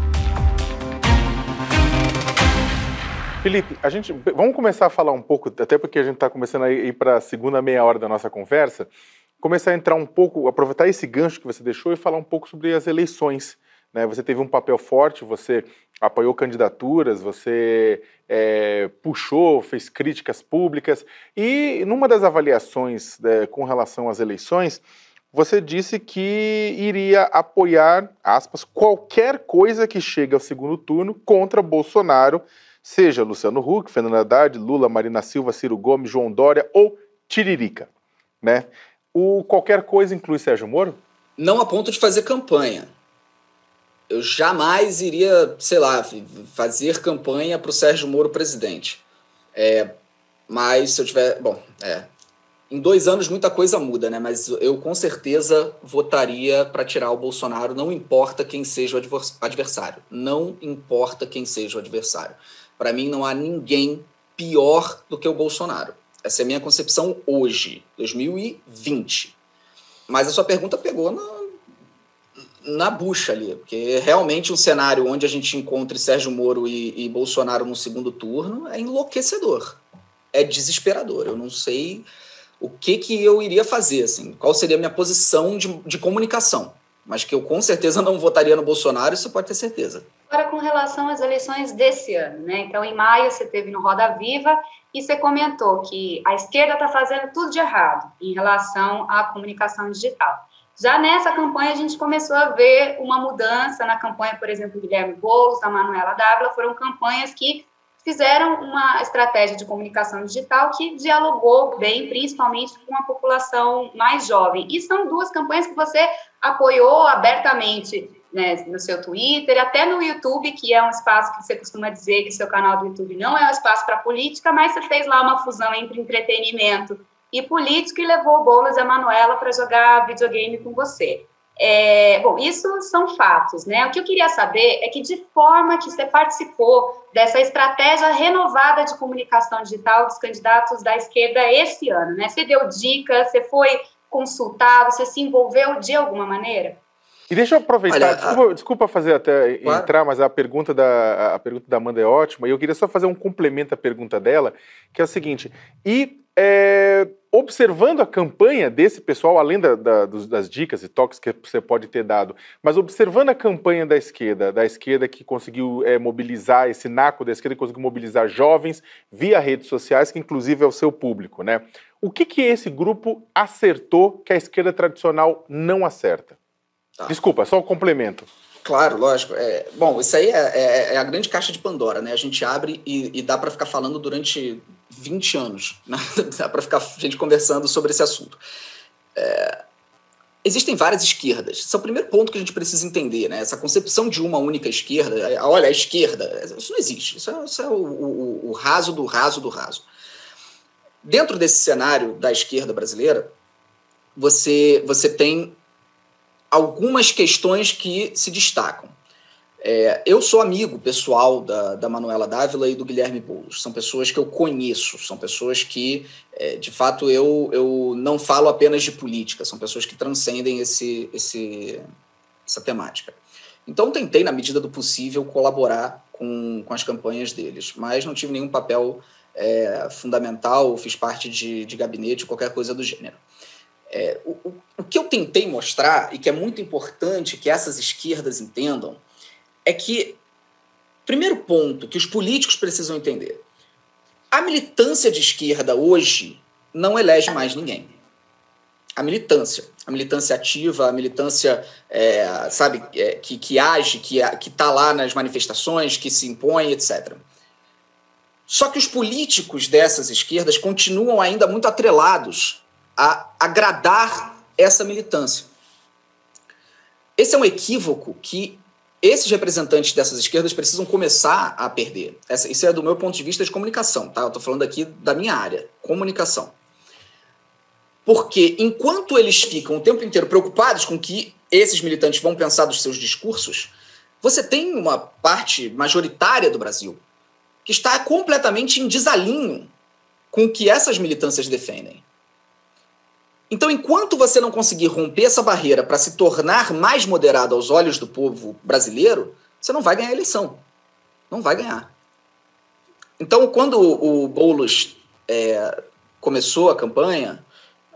Felipe, a gente vamos começar a falar um pouco, até porque a gente está começando a ir para a segunda meia hora da nossa conversa, começar a entrar um pouco, aproveitar esse gancho que você deixou e falar um pouco sobre as eleições. Né? Você teve um papel forte, você apoiou candidaturas, você é, puxou, fez críticas públicas e numa das avaliações é, com relação às eleições, você disse que iria apoiar, aspas, qualquer coisa que chegue ao segundo turno contra Bolsonaro, seja Luciano Huck, Fernando Haddad, Lula, Marina Silva, Ciro Gomes, João Dória ou Tiririca, né? O qualquer coisa inclui Sérgio Moro? Não a ponto de fazer campanha. eu jamais iria, sei lá, fazer campanha para o Sérgio Moro presidente. É, mas se eu tiver. Bom, é. Em dois anos muita coisa muda, né? Mas eu com certeza votaria para tirar o Bolsonaro, não importa quem seja o adversário. Não importa quem seja o adversário. Para mim, não há ninguém pior do que o Bolsonaro. Essa é a minha concepção hoje, 2020. Mas a sua pergunta pegou na, na bucha ali, porque realmente um cenário onde a gente encontre Sérgio Moro e, e Bolsonaro no segundo turno é enlouquecedor, é desesperador. Eu não sei o que, que eu iria fazer, assim, qual seria a minha posição de, de comunicação, mas que eu com certeza não votaria no Bolsonaro, isso pode ter certeza. Agora, com relação às eleições desse ano, né? Então, em maio, você teve no Roda Viva e você comentou que a esquerda está fazendo tudo de errado em relação à comunicação digital. Já nessa campanha, a gente começou a ver uma mudança na campanha, por exemplo, do Guilherme Boulos, da Manuela Dávila, foram campanhas que fizeram uma estratégia de comunicação digital que dialogou bem, principalmente com a população mais jovem. E são duas campanhas que você apoiou abertamente né, no seu Twitter, até no YouTube, que é um espaço que você costuma dizer que seu canal do YouTube não é um espaço para política, mas você fez lá uma fusão entre entretenimento e política e levou o Boulos e a Manuela para jogar videogame com você. É, bom, isso são fatos, né? O que eu queria saber é que de forma que você participou dessa estratégia renovada de comunicação digital dos candidatos da esquerda esse ano, né? Você deu dicas, você foi consultado, você se envolveu de alguma maneira? E deixa eu aproveitar, Olha, desculpa, a... desculpa, fazer até claro. entrar, mas a pergunta, da, a pergunta da Amanda é ótima, e eu queria só fazer um complemento à pergunta dela, que é o seguinte, e é, observando a campanha desse pessoal, além da, da, das dicas e toques que você pode ter dado, mas observando a campanha da esquerda, da esquerda que conseguiu é, mobilizar, esse naco da esquerda que conseguiu mobilizar jovens via redes sociais, que inclusive é o seu público, né? O que, que esse grupo acertou que a esquerda tradicional não acerta? Tá. Desculpa, só um complemento. Claro, lógico. É, bom, isso aí é, é, é, a grande caixa de Pandora, né? A gente abre e, e dá para ficar falando durante 20 anos, né? dá para ficar a gente conversando sobre esse assunto. É, existem várias esquerdas. Esse é o primeiro ponto que a gente precisa entender, né? Essa concepção de uma única esquerda, é, olha, a esquerda, isso não existe. Isso é, isso é o, o, o raso do raso do raso. Dentro desse cenário da esquerda brasileira, você, você tem algumas questões que se destacam. É, eu sou amigo pessoal da, da Manuela Dávila e do Guilherme Boulos. São pessoas que eu conheço, são pessoas que, é, de fato, eu, eu não falo apenas de política, são pessoas que transcendem esse, esse, essa temática. Então, tentei, na medida do possível, colaborar com, com as campanhas deles, mas não tive nenhum papel é, fundamental, fiz parte de, de gabinete, qualquer coisa do gênero. É, o, o que eu tentei mostrar, e que é muito importante que essas esquerdas entendam, é que, primeiro ponto que os políticos precisam entender: a militância de esquerda hoje não elege mais ninguém. A militância, a militância ativa, a militância, é, sabe, é, que, que age, que está lá nas manifestações, que se impõe, etc. Só que os políticos dessas esquerdas continuam ainda muito atrelados a agradar essa militância. Esse é um equívoco que esses representantes dessas esquerdas precisam começar a perder. Essa, isso é do meu ponto de vista de comunicação, tá? Eu estou falando aqui da minha área, comunicação. Porque enquanto eles ficam o tempo inteiro preocupados com que esses militantes vão pensar dos seus discursos, você tem uma parte majoritária do Brasil que está completamente em desalinho com o que essas militâncias defendem. Então, enquanto você não conseguir romper essa barreira para se tornar mais moderado aos olhos do povo brasileiro, você não vai ganhar a eleição. Não vai ganhar. Então, quando o Boulos é, começou a campanha,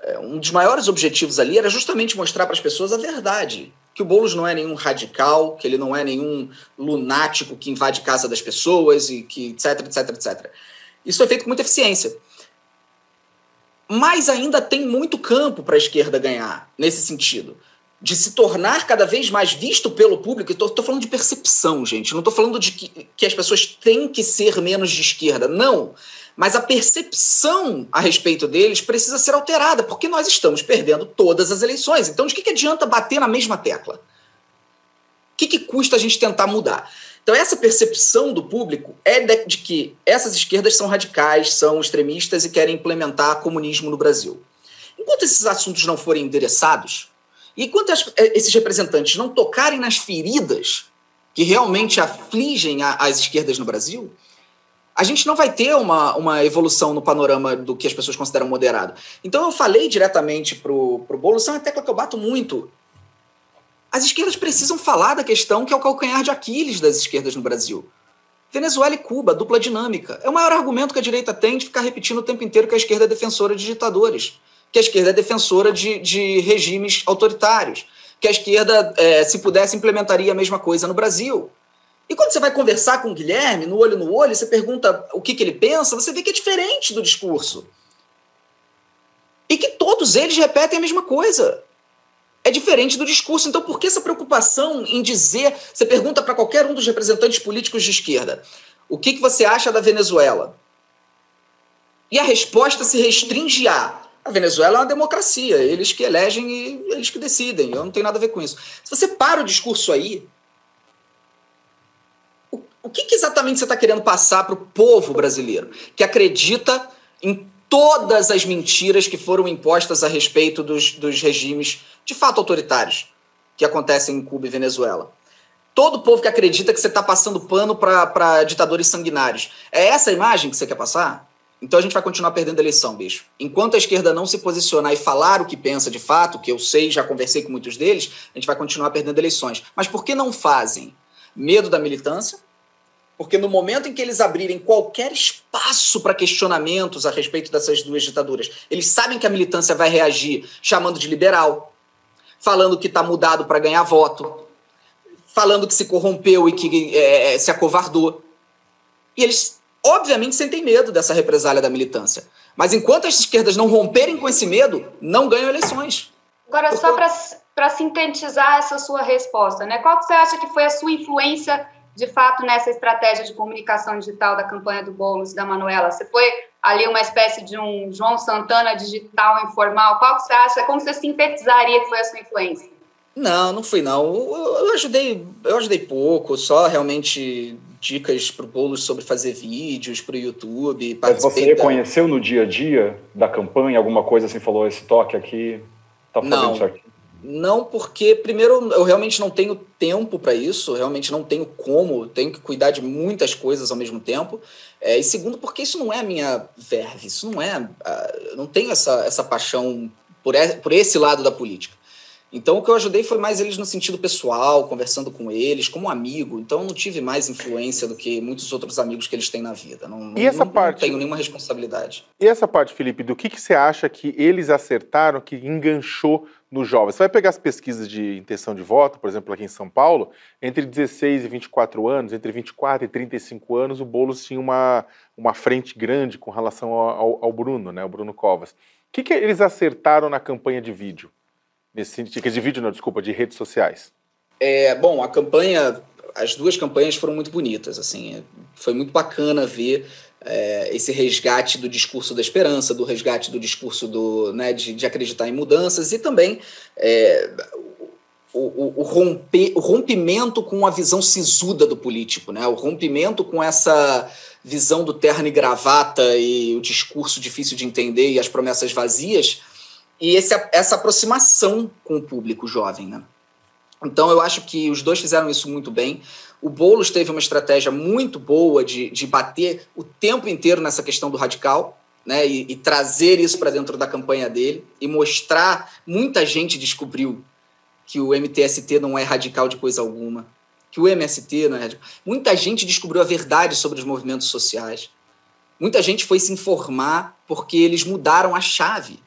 é, um dos maiores objetivos ali era justamente mostrar para as pessoas a verdade. Que o Boulos não é nenhum radical, que ele não é nenhum lunático que invade casa das pessoas e que etc, etc, etc. Isso foi feito com muita eficiência. Mas ainda tem muito campo para a esquerda ganhar nesse sentido. De se tornar cada vez mais visto pelo público. Estou falando de percepção, gente. Não estou falando de que, que as pessoas têm que ser menos de esquerda. Não. Mas a percepção a respeito deles precisa ser alterada, porque nós estamos perdendo todas as eleições. Então, de que, que adianta bater na mesma tecla? que, que custa a gente tentar mudar? Então, essa percepção do público é de, de que essas esquerdas são radicais, são extremistas e querem implementar comunismo no Brasil. Enquanto esses assuntos não forem endereçados, e enquanto as, eh, esses representantes não tocarem nas feridas que realmente afligem a, as esquerdas no Brasil, a gente não vai ter uma, uma evolução no panorama do que as pessoas consideram moderado. Então eu falei diretamente para o Boulos, é uma tecla que eu bato muito. As esquerdas precisam falar da questão que é o calcanhar de Aquiles das esquerdas no Brasil. Venezuela e Cuba, dupla dinâmica. É o maior argumento que a direita tem de ficar repetindo o tempo inteiro que a esquerda é defensora de ditadores, que a esquerda é defensora de, de regimes autoritários, que a esquerda, é, se pudesse, implementaria a mesma coisa no Brasil. E quando você vai conversar com o Guilherme, no olho no olho, você pergunta o que, que ele pensa, você vê que é diferente do discurso. E que todos eles repetem a mesma coisa. É diferente do discurso. Então, por que essa preocupação em dizer. Você pergunta para qualquer um dos representantes políticos de esquerda: o que, que você acha da Venezuela? E a resposta se restringe a. A Venezuela é uma democracia, eles que elegem e eles que decidem. Eu não tenho nada a ver com isso. Se você para o discurso aí, o que, que exatamente você está querendo passar para o povo brasileiro que acredita em todas as mentiras que foram impostas a respeito dos, dos regimes de fato autoritários que acontecem em Cuba e Venezuela? Todo povo que acredita que você está passando pano para ditadores sanguinários. É essa a imagem que você quer passar? Então a gente vai continuar perdendo a eleição, bicho. Enquanto a esquerda não se posicionar e falar o que pensa de fato, que eu sei, já conversei com muitos deles, a gente vai continuar perdendo eleições. Mas por que não fazem? Medo da militância? Porque no momento em que eles abrirem qualquer espaço para questionamentos a respeito dessas duas ditaduras, eles sabem que a militância vai reagir chamando de liberal, falando que está mudado para ganhar voto, falando que se corrompeu e que é, é, se acovardou. E eles, obviamente, sentem medo dessa represália da militância. Mas enquanto as esquerdas não romperem com esse medo, não ganham eleições. Agora, Porque... só para sintetizar essa sua resposta, né? qual que você acha que foi a sua influência de fato, nessa estratégia de comunicação digital da campanha do Boulos da Manuela? Você foi ali uma espécie de um João Santana digital informal? Qual que você acha? Como você sintetizaria que foi a sua influência? Não, não fui não. Eu, ajudei, eu ajudei pouco, só realmente dicas para o Boulos sobre fazer vídeos para o YouTube. Mas você reconheceu no dia a dia da campanha alguma coisa assim, falou esse toque aqui, tá fazendo não, certo? Não, porque, primeiro, eu realmente não tenho tempo para isso, realmente não tenho como, tenho que cuidar de muitas coisas ao mesmo tempo. É, e segundo, porque isso não é a minha verve, isso não é. Eu não tenho essa, essa paixão por, por esse lado da política. Então, o que eu ajudei foi mais eles no sentido pessoal, conversando com eles, como amigo. Então, eu não tive mais influência do que muitos outros amigos que eles têm na vida. Não, e essa não, parte, não tenho nenhuma responsabilidade. E essa parte, Felipe, do que, que você acha que eles acertaram, que enganchou nos jovens. Você vai pegar as pesquisas de intenção de voto, por exemplo, aqui em São Paulo, entre 16 e 24 anos, entre 24 e 35 anos, o Boulos tinha uma, uma frente grande com relação ao, ao Bruno, né, o Bruno Covas. O que, que eles acertaram na campanha de vídeo? Nesse sentido, de vídeo, não, desculpa, de redes sociais. É, bom, a campanha, as duas campanhas foram muito bonitas, assim, foi muito bacana ver é, esse resgate do discurso da esperança, do resgate do discurso do, né, de, de acreditar em mudanças e também é, o, o, o, romper, o rompimento com a visão sisuda do político, né, o rompimento com essa visão do terno e gravata e o discurso difícil de entender e as promessas vazias e esse, essa aproximação com o público jovem. Né? Então eu acho que os dois fizeram isso muito bem. O Boulos teve uma estratégia muito boa de, de bater o tempo inteiro nessa questão do radical, né, e, e trazer isso para dentro da campanha dele e mostrar. Muita gente descobriu que o MTST não é radical de coisa alguma, que o MST não é radical. Muita gente descobriu a verdade sobre os movimentos sociais. Muita gente foi se informar porque eles mudaram a chave.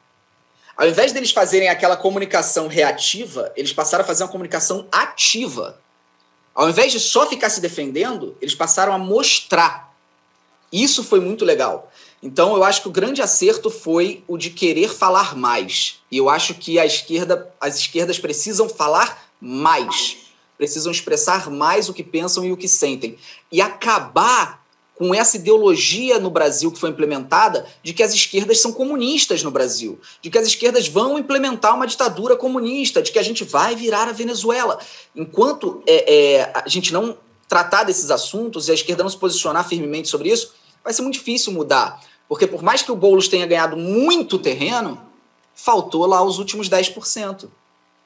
Ao invés deles fazerem aquela comunicação reativa, eles passaram a fazer uma comunicação ativa. Ao invés de só ficar se defendendo, eles passaram a mostrar. Isso foi muito legal. Então, eu acho que o grande acerto foi o de querer falar mais. E eu acho que a esquerda, as esquerdas precisam falar mais. Precisam expressar mais o que pensam e o que sentem. E acabar com essa ideologia no Brasil que foi implementada de que as esquerdas são comunistas no Brasil, de que as esquerdas vão implementar uma ditadura comunista, de que a gente vai virar a Venezuela. Enquanto é, é, a gente não tratar desses assuntos e a esquerda não se posicionar firmemente sobre isso, vai ser muito difícil mudar. Porque por mais que o Boulos tenha ganhado muito terreno, faltou lá os últimos 10%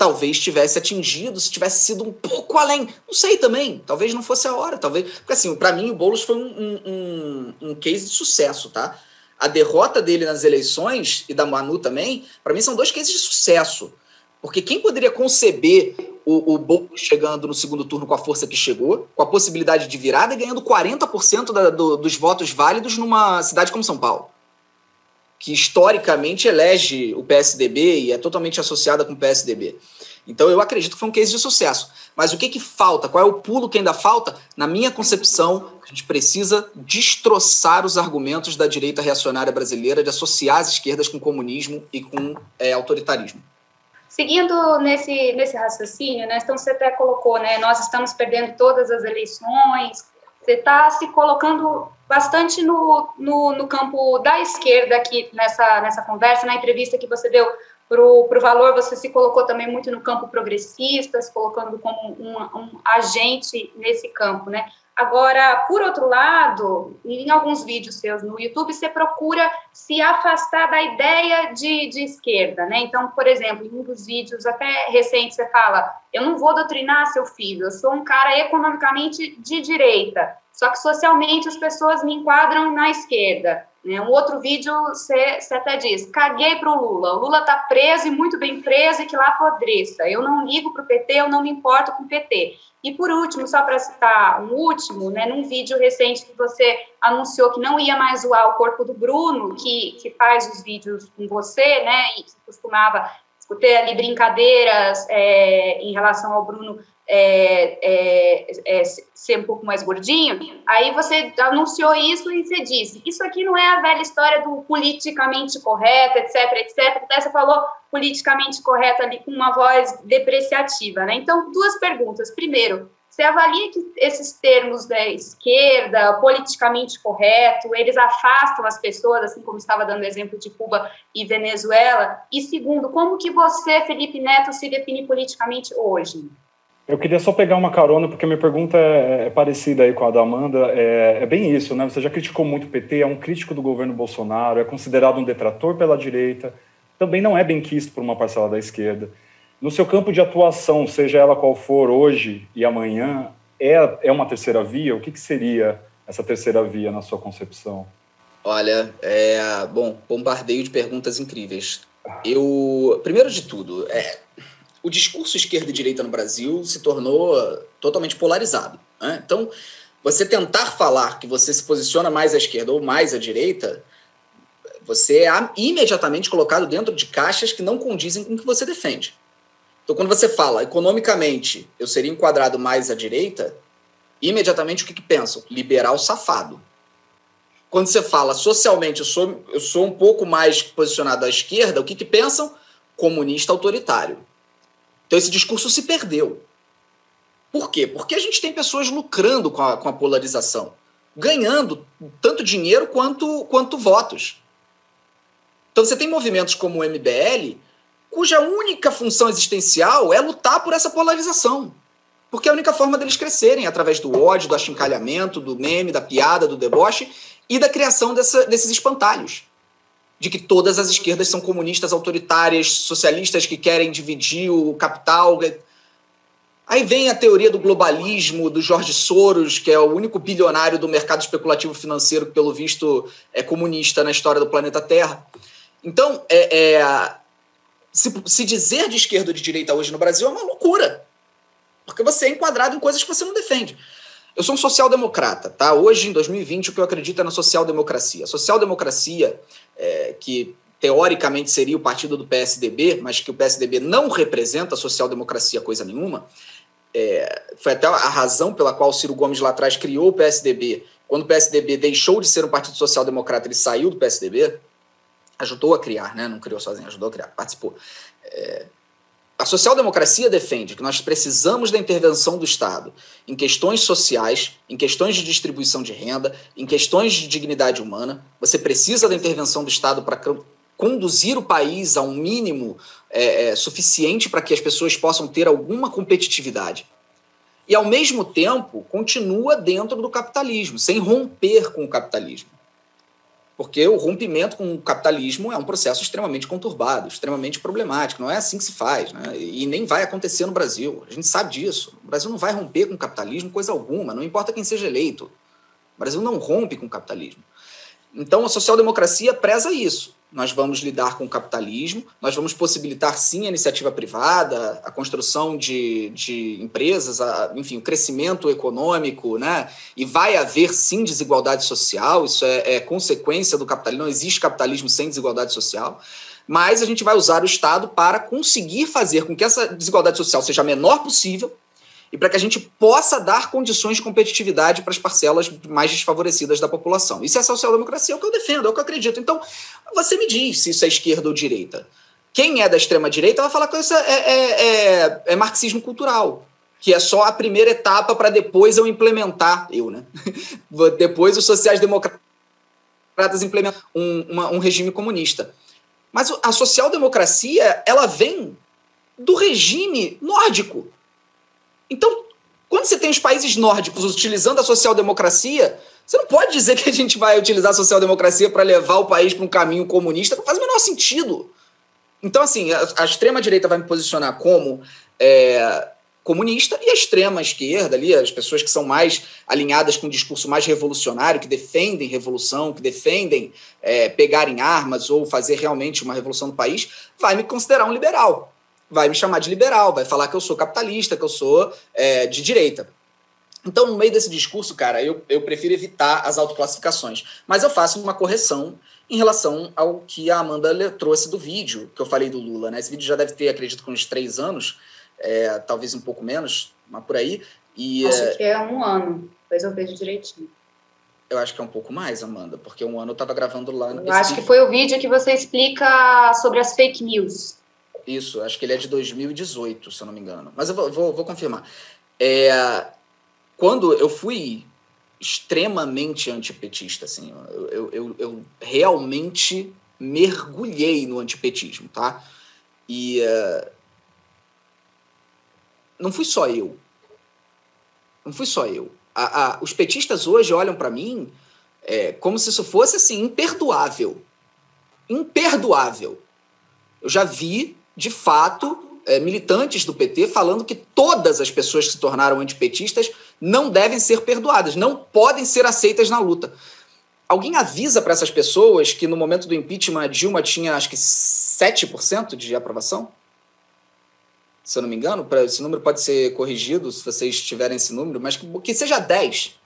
talvez tivesse atingido, se tivesse sido um pouco além. Não sei também, talvez não fosse a hora, talvez. Porque assim, para mim o Boulos foi um, um, um, case de sucesso, tá? A derrota dele nas eleições e da Manu também, para mim são dois cases de sucesso. Porque quem poderia conceber o, o Boulos chegando no segundo turno com a força que chegou, com a possibilidade de virada e ganhando 40% da, do, dos votos válidos numa cidade como São Paulo? Que historicamente elege o PSDB e é totalmente associada com o PSDB. Então eu acredito que foi um case de sucesso. Mas o que, que falta? Qual é o pulo que ainda falta? Na minha concepção, a gente precisa destroçar os argumentos da direita reacionária brasileira de associar as esquerdas com comunismo e com é, autoritarismo. Seguindo nesse, nesse raciocínio, né, então você até colocou, né, nós estamos perdendo todas as eleições, você está se colocando bastante no, no, no, campo da esquerda aqui nessa, nessa conversa, na entrevista que você deu para o Valor, você se colocou também muito no campo progressista, se colocando como um, um agente nesse campo, né? Agora, por outro lado, em alguns vídeos seus no YouTube, você procura se afastar da ideia de, de esquerda, né? Então, por exemplo, em um dos vídeos até recentes, você fala: eu não vou doutrinar seu filho, eu sou um cara economicamente de direita, só que socialmente as pessoas me enquadram na esquerda. Né? Um outro vídeo você, até diz: caguei para o Lula, o Lula está preso e muito bem preso e que lá apodreça. Eu não ligo para o PT, eu não me importo com o PT. E por último, só para citar um último, né, num vídeo recente que você anunciou que não ia mais zoar o corpo do Bruno, que, que faz os vídeos com você, né, e que costumava ter ali brincadeiras é, em relação ao Bruno é, é, é, ser um pouco mais gordinho, aí você anunciou isso e você disse, isso aqui não é a velha história do politicamente correto, etc, etc, até você falou politicamente correto ali com uma voz depreciativa, né? Então, duas perguntas. Primeiro, você avalia que esses termos da esquerda, politicamente correto, eles afastam as pessoas, assim como estava dando exemplo de Cuba e Venezuela? E segundo, como que você, Felipe Neto, se define politicamente hoje? Eu queria só pegar uma carona, porque minha pergunta é, é parecida aí com a da Amanda. É, é, bem isso, né? Você já criticou muito o PT, é um crítico do governo Bolsonaro, é considerado um detrator pela direita, também não é bem quisto por uma parcela da esquerda. No seu campo de atuação, seja ela qual for, hoje e amanhã, é, é uma terceira via? O que, que seria essa terceira via na sua concepção? Olha, é, bom, bombardeio de perguntas incríveis. Eu, primeiro de tudo, é, o discurso esquerda e direita no Brasil se tornou totalmente polarizado. Né? Então, você tentar falar que você se posiciona mais à esquerda ou mais à direita, você é imediatamente colocado dentro de caixas que não condizem com o que você defende. Então, quando você fala economicamente, eu seria enquadrado mais à direita, imediatamente o que, que pensam? Liberal safado. Quando você fala socialmente, eu sou, eu sou um pouco mais posicionado à esquerda, o que, que pensam? Comunista autoritário. Então esse discurso se perdeu. Por quê? Porque a gente tem pessoas lucrando com a, com a polarização, ganhando tanto dinheiro quanto, quanto votos. Então você tem movimentos como o MBL, cuja única função existencial é lutar por essa polarização. Porque é a única forma deles crescerem, através do ódio, do achincalhamento, do meme, da piada, do deboche e da criação dessa, desses espantalhos de que todas as esquerdas são comunistas, autoritárias, socialistas que querem dividir o capital. Aí vem a teoria do globalismo, do Jorge Soros, que é o único bilionário do mercado especulativo financeiro que, pelo visto, é comunista na história do planeta Terra. Então, é, é se, se dizer de esquerda ou de direita hoje no Brasil é uma loucura. Porque você é enquadrado em coisas que você não defende. Eu sou um social-democrata, tá? Hoje, em 2020, o que eu acredito é na social-democracia. A social-democracia é, que teoricamente seria o partido do PSDB, mas que o PSDB não representa a social-democracia coisa nenhuma, é, foi até a razão pela qual Ciro Gomes lá atrás criou o PSDB. Quando o PSDB deixou de ser um partido social-democrata, ele saiu do PSDB, ajudou a criar, né? não criou sozinho, ajudou a criar, participou. É, a social-democracia defende que nós precisamos da intervenção do Estado em questões sociais, em questões de distribuição de renda, em questões de dignidade humana. Você precisa da intervenção do Estado para conduzir o país a um mínimo é, é, suficiente para que as pessoas possam ter alguma competitividade. E, ao mesmo tempo, continua dentro do capitalismo, sem romper com o capitalismo. Porque o rompimento com o capitalismo é um processo extremamente conturbado, extremamente problemático. Não é assim que se faz, né? E nem vai acontecer no Brasil. A gente sabe disso. O Brasil não vai romper com o capitalismo coisa alguma, não importa quem seja eleito. O Brasil não rompe com o capitalismo. Então a social-democracia preza isso nós vamos lidar com o capitalismo, nós vamos possibilitar sim a iniciativa privada, a construção de, de empresas, a, enfim, o crescimento econômico, né? E vai haver sim desigualdade social, isso é, é consequência do capitalismo, não existe capitalismo sem desigualdade social mas a gente vai usar o Estado para conseguir fazer com que essa desigualdade social seja a menor possível e para que a gente possa dar condições de competitividade para as parcelas mais desfavorecidas da população. Isso é social-democracia, é o que eu defendo, é o que eu acredito. Então, você me diz se isso é esquerda ou direita. Quem é da extrema-direita vai falar que isso é, é, é, é marxismo cultural que é só a primeira etapa para depois eu implementar, eu, né? depois os sociais-democratas implementam um, uma, um regime comunista. Mas a social-democracia, ela vem do regime nórdico. Então, quando você tem os países nórdicos utilizando a social-democracia, você não pode dizer que a gente vai utilizar a social-democracia para levar o país para um caminho comunista, não faz o menor sentido. Então, assim, a, a extrema-direita vai me posicionar como é, comunista e a extrema-esquerda ali, as pessoas que são mais alinhadas com um discurso mais revolucionário, que defendem revolução, que defendem é, pegar em armas ou fazer realmente uma revolução no país, vai me considerar um liberal vai me chamar de liberal, vai falar que eu sou capitalista, que eu sou é, de direita. Então, no meio desse discurso, cara, eu, eu prefiro evitar as autoclassificações. Mas eu faço uma correção em relação ao que a Amanda trouxe do vídeo que eu falei do Lula. Né? Esse vídeo já deve ter, acredito, com uns três anos, é, talvez um pouco menos, mas por aí. E, acho é, que é um ano, depois eu vejo direitinho. Eu acho que é um pouco mais, Amanda, porque um ano eu estava gravando lá. Eu acho vídeo. que foi o vídeo que você explica sobre as fake news. Isso, acho que ele é de 2018, se eu não me engano. Mas eu vou, vou, vou confirmar. É, quando eu fui extremamente antipetista, assim, eu, eu, eu realmente mergulhei no antipetismo, tá? E uh, não fui só eu. Não fui só eu. A, a, os petistas hoje olham para mim é, como se isso fosse assim imperdoável, imperdoável. Eu já vi de fato, é, militantes do PT falando que todas as pessoas que se tornaram antipetistas não devem ser perdoadas, não podem ser aceitas na luta. Alguém avisa para essas pessoas que no momento do impeachment a Dilma tinha acho que 7% de aprovação? Se eu não me engano, esse número pode ser corrigido se vocês tiverem esse número, mas que, que seja 10.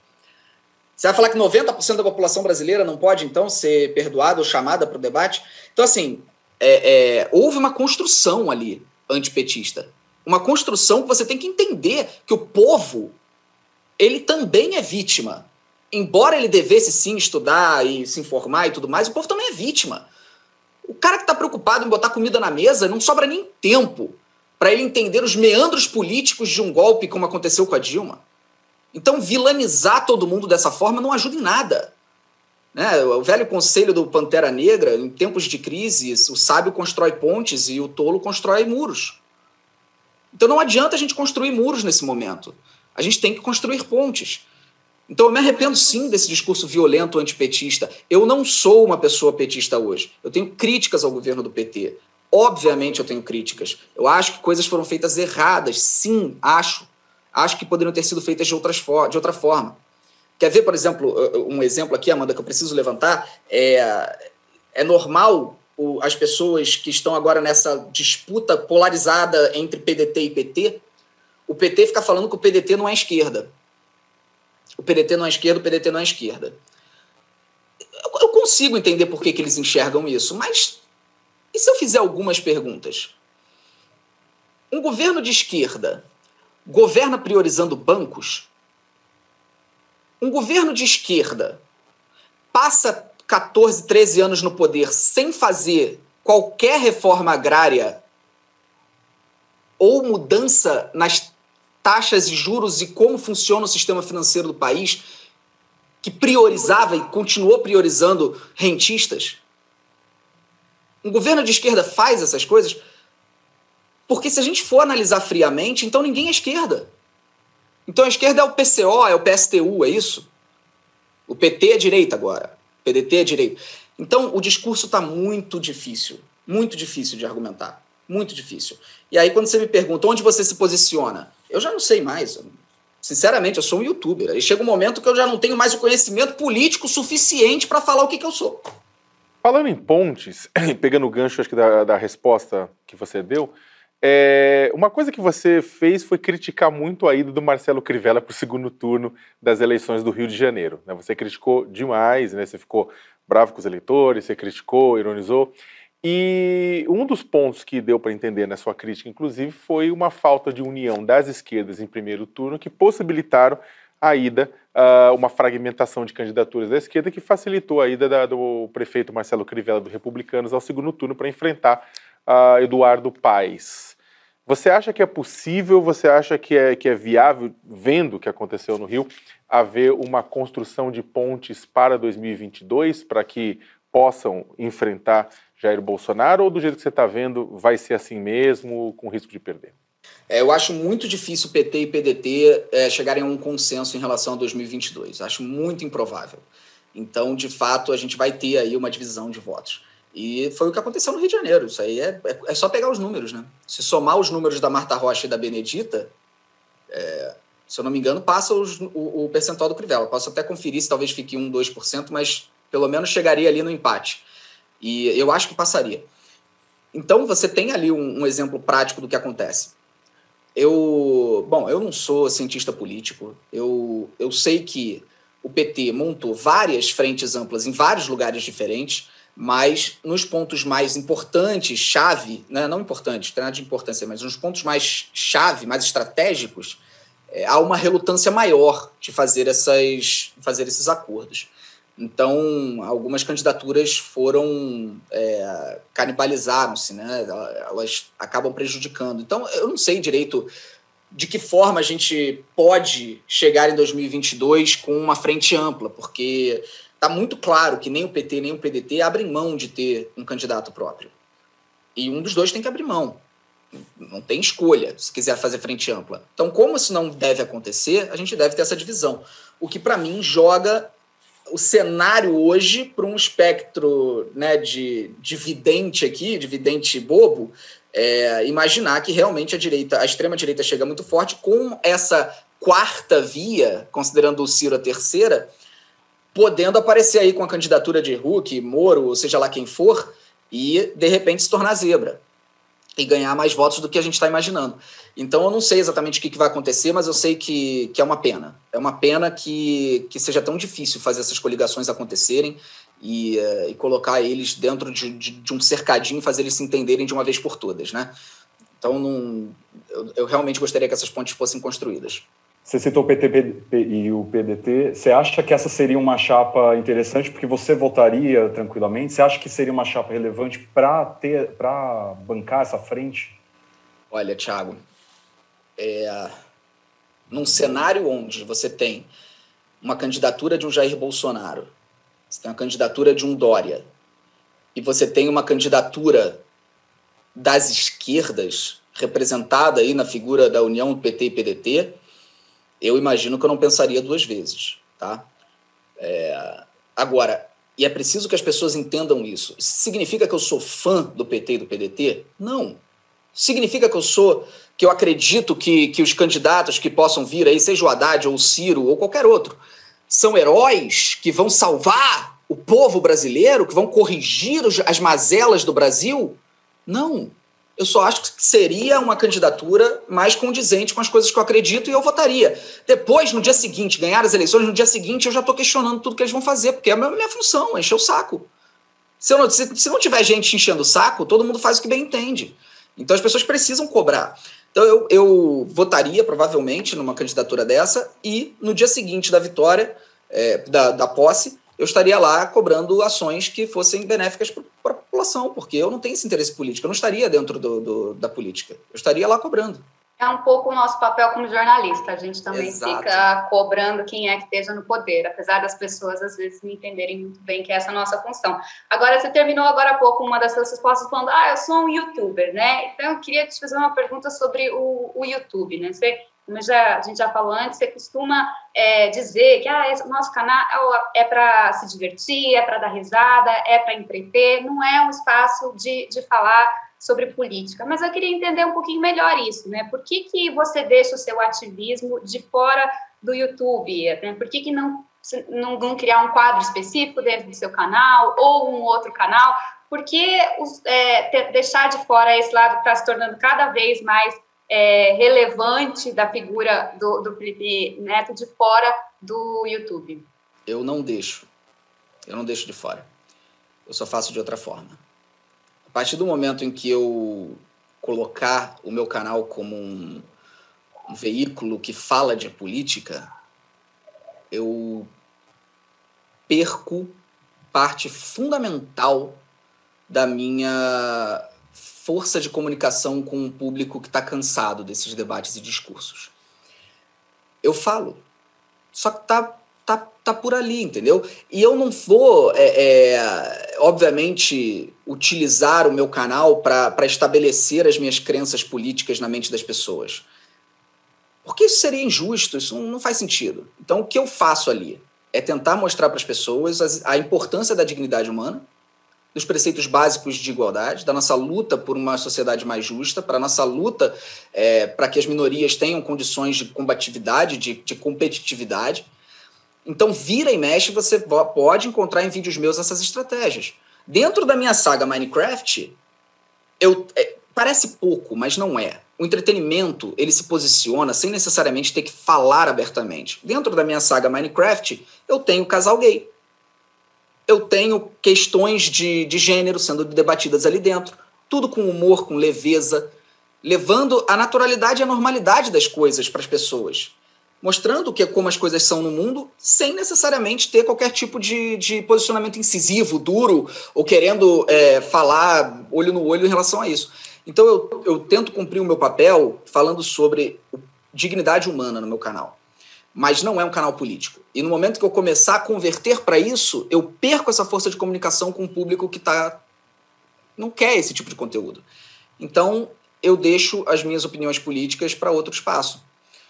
Você vai falar que 90% da população brasileira não pode, então, ser perdoada ou chamada para o debate? Então, assim, é, é, houve uma construção ali antipetista. Uma construção que você tem que entender que o povo ele também é vítima. Embora ele devesse sim estudar e se informar e tudo mais, o povo também é vítima. O cara que está preocupado em botar comida na mesa não sobra nem tempo para ele entender os meandros políticos de um golpe como aconteceu com a Dilma. Então, vilanizar todo mundo dessa forma não ajuda em nada. Né? O velho conselho do Pantera Negra, em tempos de crise, o sábio constrói pontes e o tolo constrói muros. Então não adianta a gente construir muros nesse momento. A gente tem que construir pontes. Então eu me arrependo sim desse discurso violento antipetista. Eu não sou uma pessoa petista hoje. Eu tenho críticas ao governo do PT. Obviamente eu tenho críticas. Eu acho que coisas foram feitas erradas. Sim, acho. Acho que poderiam ter sido feitas de, outras de outra forma. Quer ver, por exemplo, um exemplo aqui, Amanda, que eu preciso levantar? É, é normal o, as pessoas que estão agora nessa disputa polarizada entre PDT e PT, o PT fica falando que o PDT não é esquerda. O PDT não é esquerda, o PDT não é esquerda. Eu, eu consigo entender por que, que eles enxergam isso, mas e se eu fizer algumas perguntas? Um governo de esquerda governa priorizando bancos? Um governo de esquerda passa 14, 13 anos no poder sem fazer qualquer reforma agrária ou mudança nas taxas e juros e como funciona o sistema financeiro do país, que priorizava e continuou priorizando rentistas? Um governo de esquerda faz essas coisas? Porque se a gente for analisar friamente, então ninguém é esquerda. Então a esquerda é o PCO, é o PSTU, é isso? O PT é direita agora. O PDT é direita. Então o discurso está muito difícil. Muito difícil de argumentar. Muito difícil. E aí, quando você me pergunta onde você se posiciona, eu já não sei mais. Sinceramente, eu sou um youtuber. Aí chega um momento que eu já não tenho mais o conhecimento político suficiente para falar o que, que eu sou. Falando em pontes, pegando o gancho acho que da, da resposta que você deu, é, uma coisa que você fez foi criticar muito a ida do Marcelo Crivella para o segundo turno das eleições do Rio de Janeiro. Né? Você criticou demais, né? você ficou bravo com os eleitores, você criticou, ironizou. E um dos pontos que deu para entender na sua crítica, inclusive, foi uma falta de união das esquerdas em primeiro turno que possibilitaram a ida, uh, uma fragmentação de candidaturas da esquerda que facilitou a ida da, do prefeito Marcelo Crivella do Republicanos ao segundo turno para enfrentar uh, Eduardo Paes. Você acha que é possível, você acha que é, que é viável, vendo o que aconteceu no Rio, haver uma construção de pontes para 2022 para que possam enfrentar Jair Bolsonaro ou do jeito que você está vendo vai ser assim mesmo, com risco de perder? É, eu acho muito difícil PT e PDT é, chegarem a um consenso em relação a 2022. Acho muito improvável. Então, de fato, a gente vai ter aí uma divisão de votos. E foi o que aconteceu no Rio de Janeiro. Isso aí é, é, é só pegar os números, né? Se somar os números da Marta Rocha e da Benedita, é, se eu não me engano, passa os, o, o, percentual do Crivella. Posso até conferir se talvez fique 1, 2%, mas pelo menos chegaria ali no empate. E eu acho que passaria. Então você tem ali um, um exemplo prático do que acontece. Eu, bom, eu não sou cientista político. Eu, eu sei que o PT montou várias frentes amplas em vários lugares diferentes, mas nos pontos mais importantes, chave, né, não importantes, tem nada de importância, mas nos pontos mais chave, mais estratégicos, é, há uma relutância maior de fazer, essas, fazer esses acordos. Então, algumas candidaturas foram é, canibalizaram-se, né? Elas acabam prejudicando. Então, eu não sei direito de que forma a gente pode chegar em 2022 com uma frente ampla, porque está muito claro que nem o PT nem o PDT abrem mão de ter um candidato próprio. E um dos dois tem que abrir mão. Não tem escolha se quiser fazer frente ampla. Então, como isso não deve acontecer, a gente deve ter essa divisão. O que, para mim, joga o cenário hoje para um espectro né, de dividente aqui, dividente bobo, é, imaginar que realmente a direita, a extrema direita chega muito forte com essa quarta via, considerando o Ciro a terceira, podendo aparecer aí com a candidatura de Huck, Moro, ou seja lá quem for, e de repente se tornar zebra e ganhar mais votos do que a gente está imaginando. Então eu não sei exatamente o que, que, vai acontecer, mas eu sei que, que é uma pena. É uma pena que, que seja tão difícil fazer essas coligações acontecerem e, uh, e colocar eles dentro de, de, de, um cercadinho fazer eles se entenderem de uma vez por todas, né? Então não, eu, eu realmente gostaria que essas pontes fossem construídas. Você citou o PT e o PDT. Você acha que essa seria uma chapa interessante porque você votaria tranquilamente? Você acha que seria uma chapa relevante para ter, para bancar essa frente? Olha, Thiago, é, num cenário onde você tem uma candidatura de um Jair Bolsonaro, você tem uma candidatura de um Dória e você tem uma candidatura das esquerdas representada aí na figura da união PT e PDT eu imagino que eu não pensaria duas vezes, tá? É, agora, e é preciso que as pessoas entendam isso. Significa que eu sou fã do PT e do PDT? Não. Significa que eu sou, que eu acredito que, que os candidatos que possam vir aí, seja o Haddad ou o Ciro ou qualquer outro, são heróis que vão salvar o povo brasileiro, que vão corrigir as mazelas do Brasil? Não eu só acho que seria uma candidatura mais condizente com as coisas que eu acredito e eu votaria. Depois, no dia seguinte, ganhar as eleições, no dia seguinte eu já estou questionando tudo que eles vão fazer, porque é a minha, função, é encher o saco. Se, não, se, se, não tiver gente enchendo o saco, todo mundo faz o que bem entende. Então as pessoas precisam cobrar. Então eu, eu votaria provavelmente numa candidatura dessa e no dia seguinte da vitória, é, da, da posse, eu estaria lá cobrando ações que fossem benéficas para população, porque eu não tenho esse interesse político, eu não estaria dentro do, do da política, eu estaria lá cobrando é um pouco o nosso papel como jornalista. A gente também Exato. fica cobrando quem é que esteja no poder, apesar das pessoas às vezes não entenderem muito bem que é essa a nossa função. Agora, você terminou agora há pouco uma das suas respostas falando, ah, eu sou um youtuber, né? Então, eu queria te fazer uma pergunta sobre o, o YouTube, né? Você, como já, a gente já falou antes, você costuma é, dizer que ah, esse, nosso canal é, é para se divertir, é para dar risada, é para entreter, não é um espaço de, de falar sobre política, mas eu queria entender um pouquinho melhor isso, né? Por que, que você deixa o seu ativismo de fora do YouTube? Né? Por que, que não, não, não criar um quadro específico dentro do seu canal ou um outro canal? Por que os, é, ter, deixar de fora esse lado que está se tornando cada vez mais é, relevante da figura do, do Felipe Neto de fora do YouTube? Eu não deixo. Eu não deixo de fora. Eu só faço de outra forma a partir do momento em que eu colocar o meu canal como um, um veículo que fala de política, eu perco parte fundamental da minha força de comunicação com um público que está cansado desses debates e discursos. Eu falo, só que está tá, tá por ali, entendeu? E eu não vou, é, é, obviamente, utilizar o meu canal para estabelecer as minhas crenças políticas na mente das pessoas. Porque isso seria injusto, isso não faz sentido. Então, o que eu faço ali é tentar mostrar para as pessoas a, a importância da dignidade humana, dos preceitos básicos de igualdade, da nossa luta por uma sociedade mais justa, para a nossa luta é, para que as minorias tenham condições de combatividade, de, de competitividade então, vira e mexe, você pode encontrar em vídeos meus essas estratégias. Dentro da minha saga Minecraft, eu, é, parece pouco, mas não é. O entretenimento, ele se posiciona sem necessariamente ter que falar abertamente. Dentro da minha saga Minecraft, eu tenho casal gay. Eu tenho questões de, de gênero sendo debatidas ali dentro. Tudo com humor, com leveza, levando a naturalidade e a normalidade das coisas para as pessoas mostrando que, como as coisas são no mundo, sem necessariamente ter qualquer tipo de, de posicionamento incisivo, duro, ou querendo é, falar olho no olho em relação a isso. Então eu, eu tento cumprir o meu papel falando sobre dignidade humana no meu canal. Mas não é um canal político. E no momento que eu começar a converter para isso, eu perco essa força de comunicação com o público que tá, não quer esse tipo de conteúdo. Então eu deixo as minhas opiniões políticas para outro espaço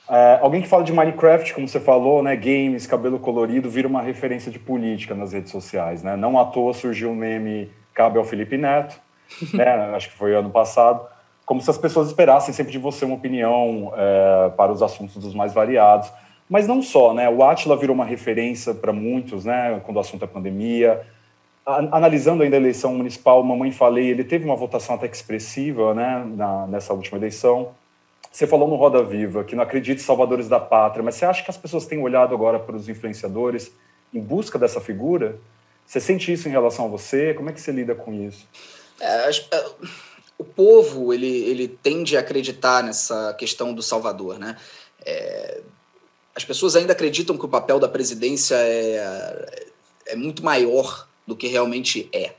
é, alguém que fala de Minecraft, como você falou, né, games, cabelo colorido, vira uma referência de política nas redes sociais. Né? Não à toa surgiu um meme cabe ao Felipe Neto, né, acho que foi ano passado, como se as pessoas esperassem sempre de você uma opinião é, para os assuntos dos mais variados. Mas não só, né? O Atila virou uma referência para muitos, né? Quando o assunto é pandemia. Analisando ainda a eleição municipal, Mamãe Falei, ele teve uma votação até expressiva, né? Na, nessa última eleição. Você falou no Roda Viva que não acredita em salvadores da pátria, mas você acha que as pessoas têm olhado agora para os influenciadores em busca dessa figura? Você sente isso em relação a você? Como é que você lida com isso? É, é, o povo ele, ele tende a acreditar nessa questão do Salvador, né? É, as pessoas ainda acreditam que o papel da presidência é, é muito maior do que realmente é.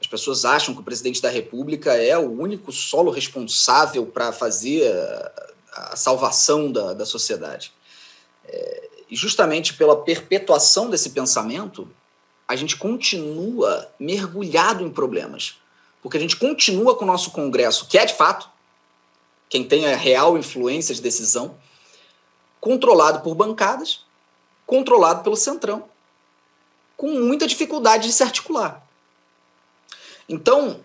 As pessoas acham que o presidente da República é o único solo responsável para fazer a salvação da, da sociedade. É, e justamente pela perpetuação desse pensamento, a gente continua mergulhado em problemas. Porque a gente continua com o nosso Congresso, que é de fato quem tem a real influência de decisão, controlado por bancadas, controlado pelo Centrão, com muita dificuldade de se articular. Então,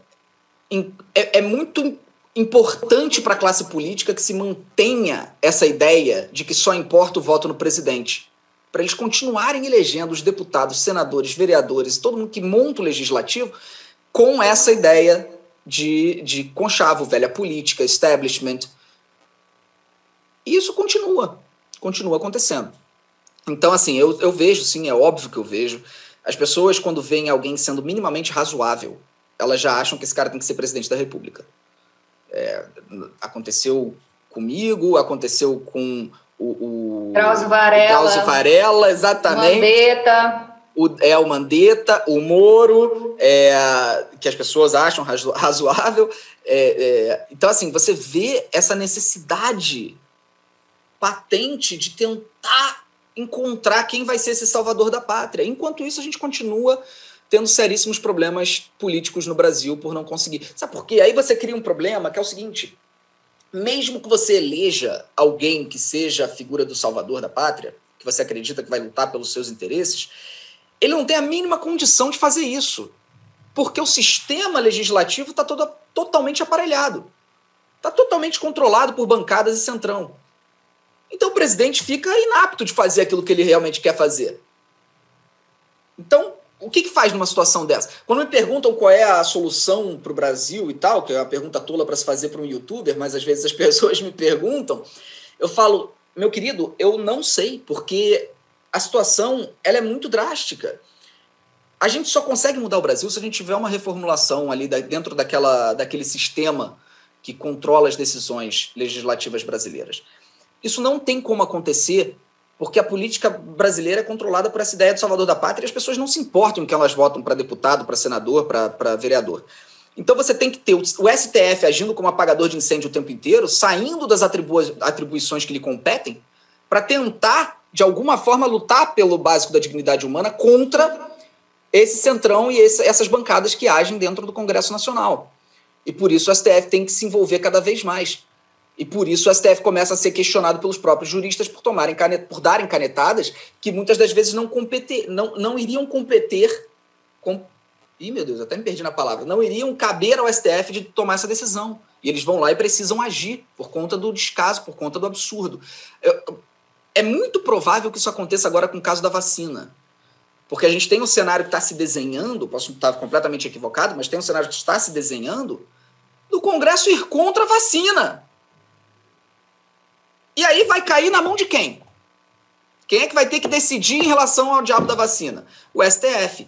é, é muito importante para a classe política que se mantenha essa ideia de que só importa o voto no presidente. Para eles continuarem elegendo os deputados, senadores, vereadores, todo mundo que monta o legislativo com essa ideia de, de conchavo, velha política, establishment. E isso continua, continua acontecendo. Então, assim, eu, eu vejo, sim, é óbvio que eu vejo. As pessoas, quando veem alguém sendo minimamente razoável elas já acham que esse cara tem que ser presidente da República. É, aconteceu comigo, aconteceu com o, o Drauzio Varela, Drauzio Varela exatamente. Mandetta. o, é o Mandetta, o Moro, é, que as pessoas acham razoável. É, é, então, assim, você vê essa necessidade patente de tentar encontrar quem vai ser esse salvador da pátria. Enquanto isso, a gente continua tendo seríssimos problemas políticos no Brasil por não conseguir. Sabe por quê? Aí você cria um problema que é o seguinte: mesmo que você eleja alguém que seja a figura do salvador da pátria, que você acredita que vai lutar pelos seus interesses, ele não tem a mínima condição de fazer isso. Porque o sistema legislativo está totalmente aparelhado. Está totalmente controlado por bancadas e centrão. Então o presidente fica inapto de fazer aquilo que ele realmente quer fazer. Então, o que, que faz numa situação dessa? Quando me perguntam qual é a solução para o Brasil e tal, que é uma pergunta tola para se fazer para um youtuber, mas às vezes as pessoas me perguntam, eu falo, meu querido, eu não sei, porque a situação ela é muito drástica. A gente só consegue mudar o Brasil se a gente tiver uma reformulação ali dentro daquela, daquele sistema que controla as decisões legislativas brasileiras. Isso não tem como acontecer porque a política brasileira é controlada por essa ideia do salvador da pátria e as pessoas não se importam que elas votam para deputado, para senador, para vereador. Então você tem que ter o STF agindo como apagador de incêndio o tempo inteiro, saindo das atribu atribuições que lhe competem, para tentar, de alguma forma, lutar pelo básico da dignidade humana contra esse centrão e esse, essas bancadas que agem dentro do Congresso Nacional. E por isso o STF tem que se envolver cada vez mais. E por isso o STF começa a ser questionado pelos próprios juristas por, tomarem canet, por darem canetadas que muitas das vezes não, competir, não, não iriam competir. Com, ih, meu Deus, até me perdi na palavra. Não iriam caber ao STF de tomar essa decisão. E eles vão lá e precisam agir por conta do descaso, por conta do absurdo. É muito provável que isso aconteça agora com o caso da vacina. Porque a gente tem um cenário que está se desenhando, posso estar completamente equivocado, mas tem um cenário que está se desenhando do Congresso ir contra a vacina. E aí vai cair na mão de quem? Quem é que vai ter que decidir em relação ao diabo da vacina? O STF.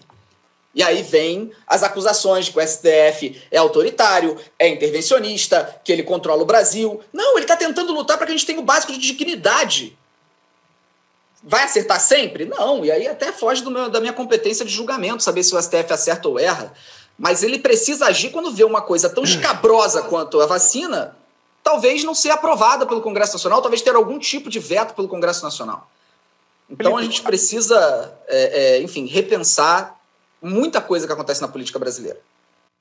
E aí vem as acusações de que o STF é autoritário, é intervencionista, que ele controla o Brasil. Não, ele está tentando lutar para que a gente tenha o básico de dignidade. Vai acertar sempre? Não. E aí até foge meu, da minha competência de julgamento, saber se o STF acerta ou erra. Mas ele precisa agir quando vê uma coisa tão escabrosa quanto a vacina talvez não ser aprovada pelo Congresso Nacional, talvez ter algum tipo de veto pelo Congresso Nacional. Então a gente precisa, é, é, enfim, repensar muita coisa que acontece na política brasileira.